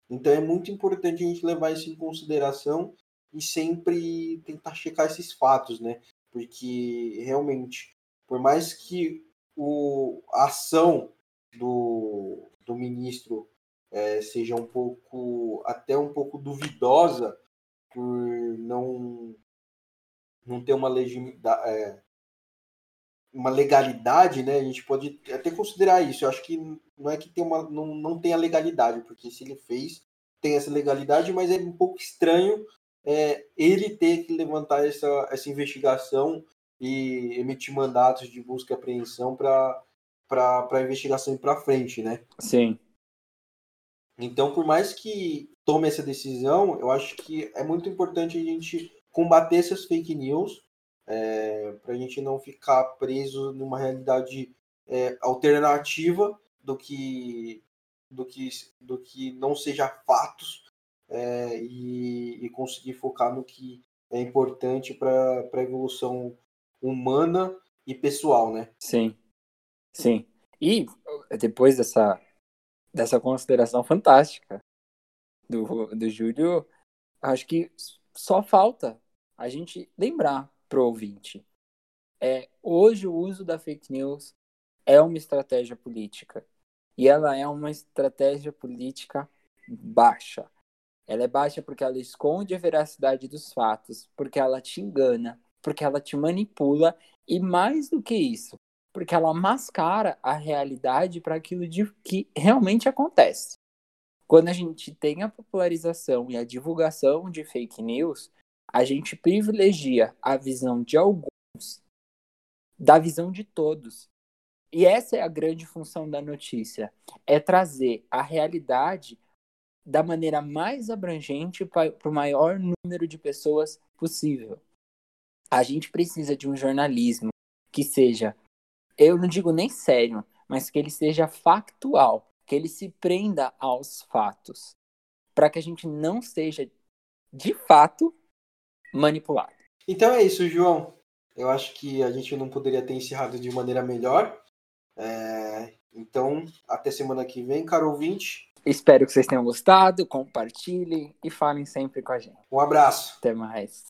Então é muito importante a gente levar isso em consideração e sempre tentar checar esses fatos, né? Porque realmente, por mais que o, a ação do, do ministro é, seja um pouco, até um pouco duvidosa, por não, não ter uma legitimidade, é, uma legalidade, né? A gente pode até considerar isso. Eu acho que não é que tem uma, não, não tem a legalidade, porque se ele fez, tem essa legalidade, mas é um pouco estranho é, ele ter que levantar essa, essa investigação e emitir mandatos de busca e apreensão para a investigação ir para frente, né? Sim. Então, por mais que tome essa decisão, eu acho que é muito importante a gente combater essas fake news é, para a gente não ficar preso numa realidade é, alternativa do que do que, do que não seja fatos é, e, e, conseguir focar no que é importante para a evolução humana e pessoal, né? Sim, sim. E depois dessa, dessa consideração fantástica do, do Júlio, acho que só falta a gente lembrar pro ouvinte. É, hoje o uso da fake news é uma estratégia política. E ela é uma estratégia política baixa. Ela é baixa porque ela esconde a veracidade dos fatos, porque ela te engana, porque ela te manipula e mais do que isso, porque ela mascara a realidade para aquilo de que realmente acontece. Quando a gente tem a popularização e a divulgação de fake news, a gente privilegia a visão de alguns da visão de todos. E essa é a grande função da notícia, é trazer a realidade da maneira mais abrangente para o maior número de pessoas possível. A gente precisa de um jornalismo que seja, eu não digo nem sério, mas que ele seja factual, que ele se prenda aos fatos, para que a gente não seja, de fato, manipulado. Então é isso, João. Eu acho que a gente não poderia ter encerrado de maneira melhor. É... Então, até semana que vem, caro ouvinte. Espero que vocês tenham gostado, compartilhem e falem sempre com a gente. Um abraço. Até mais.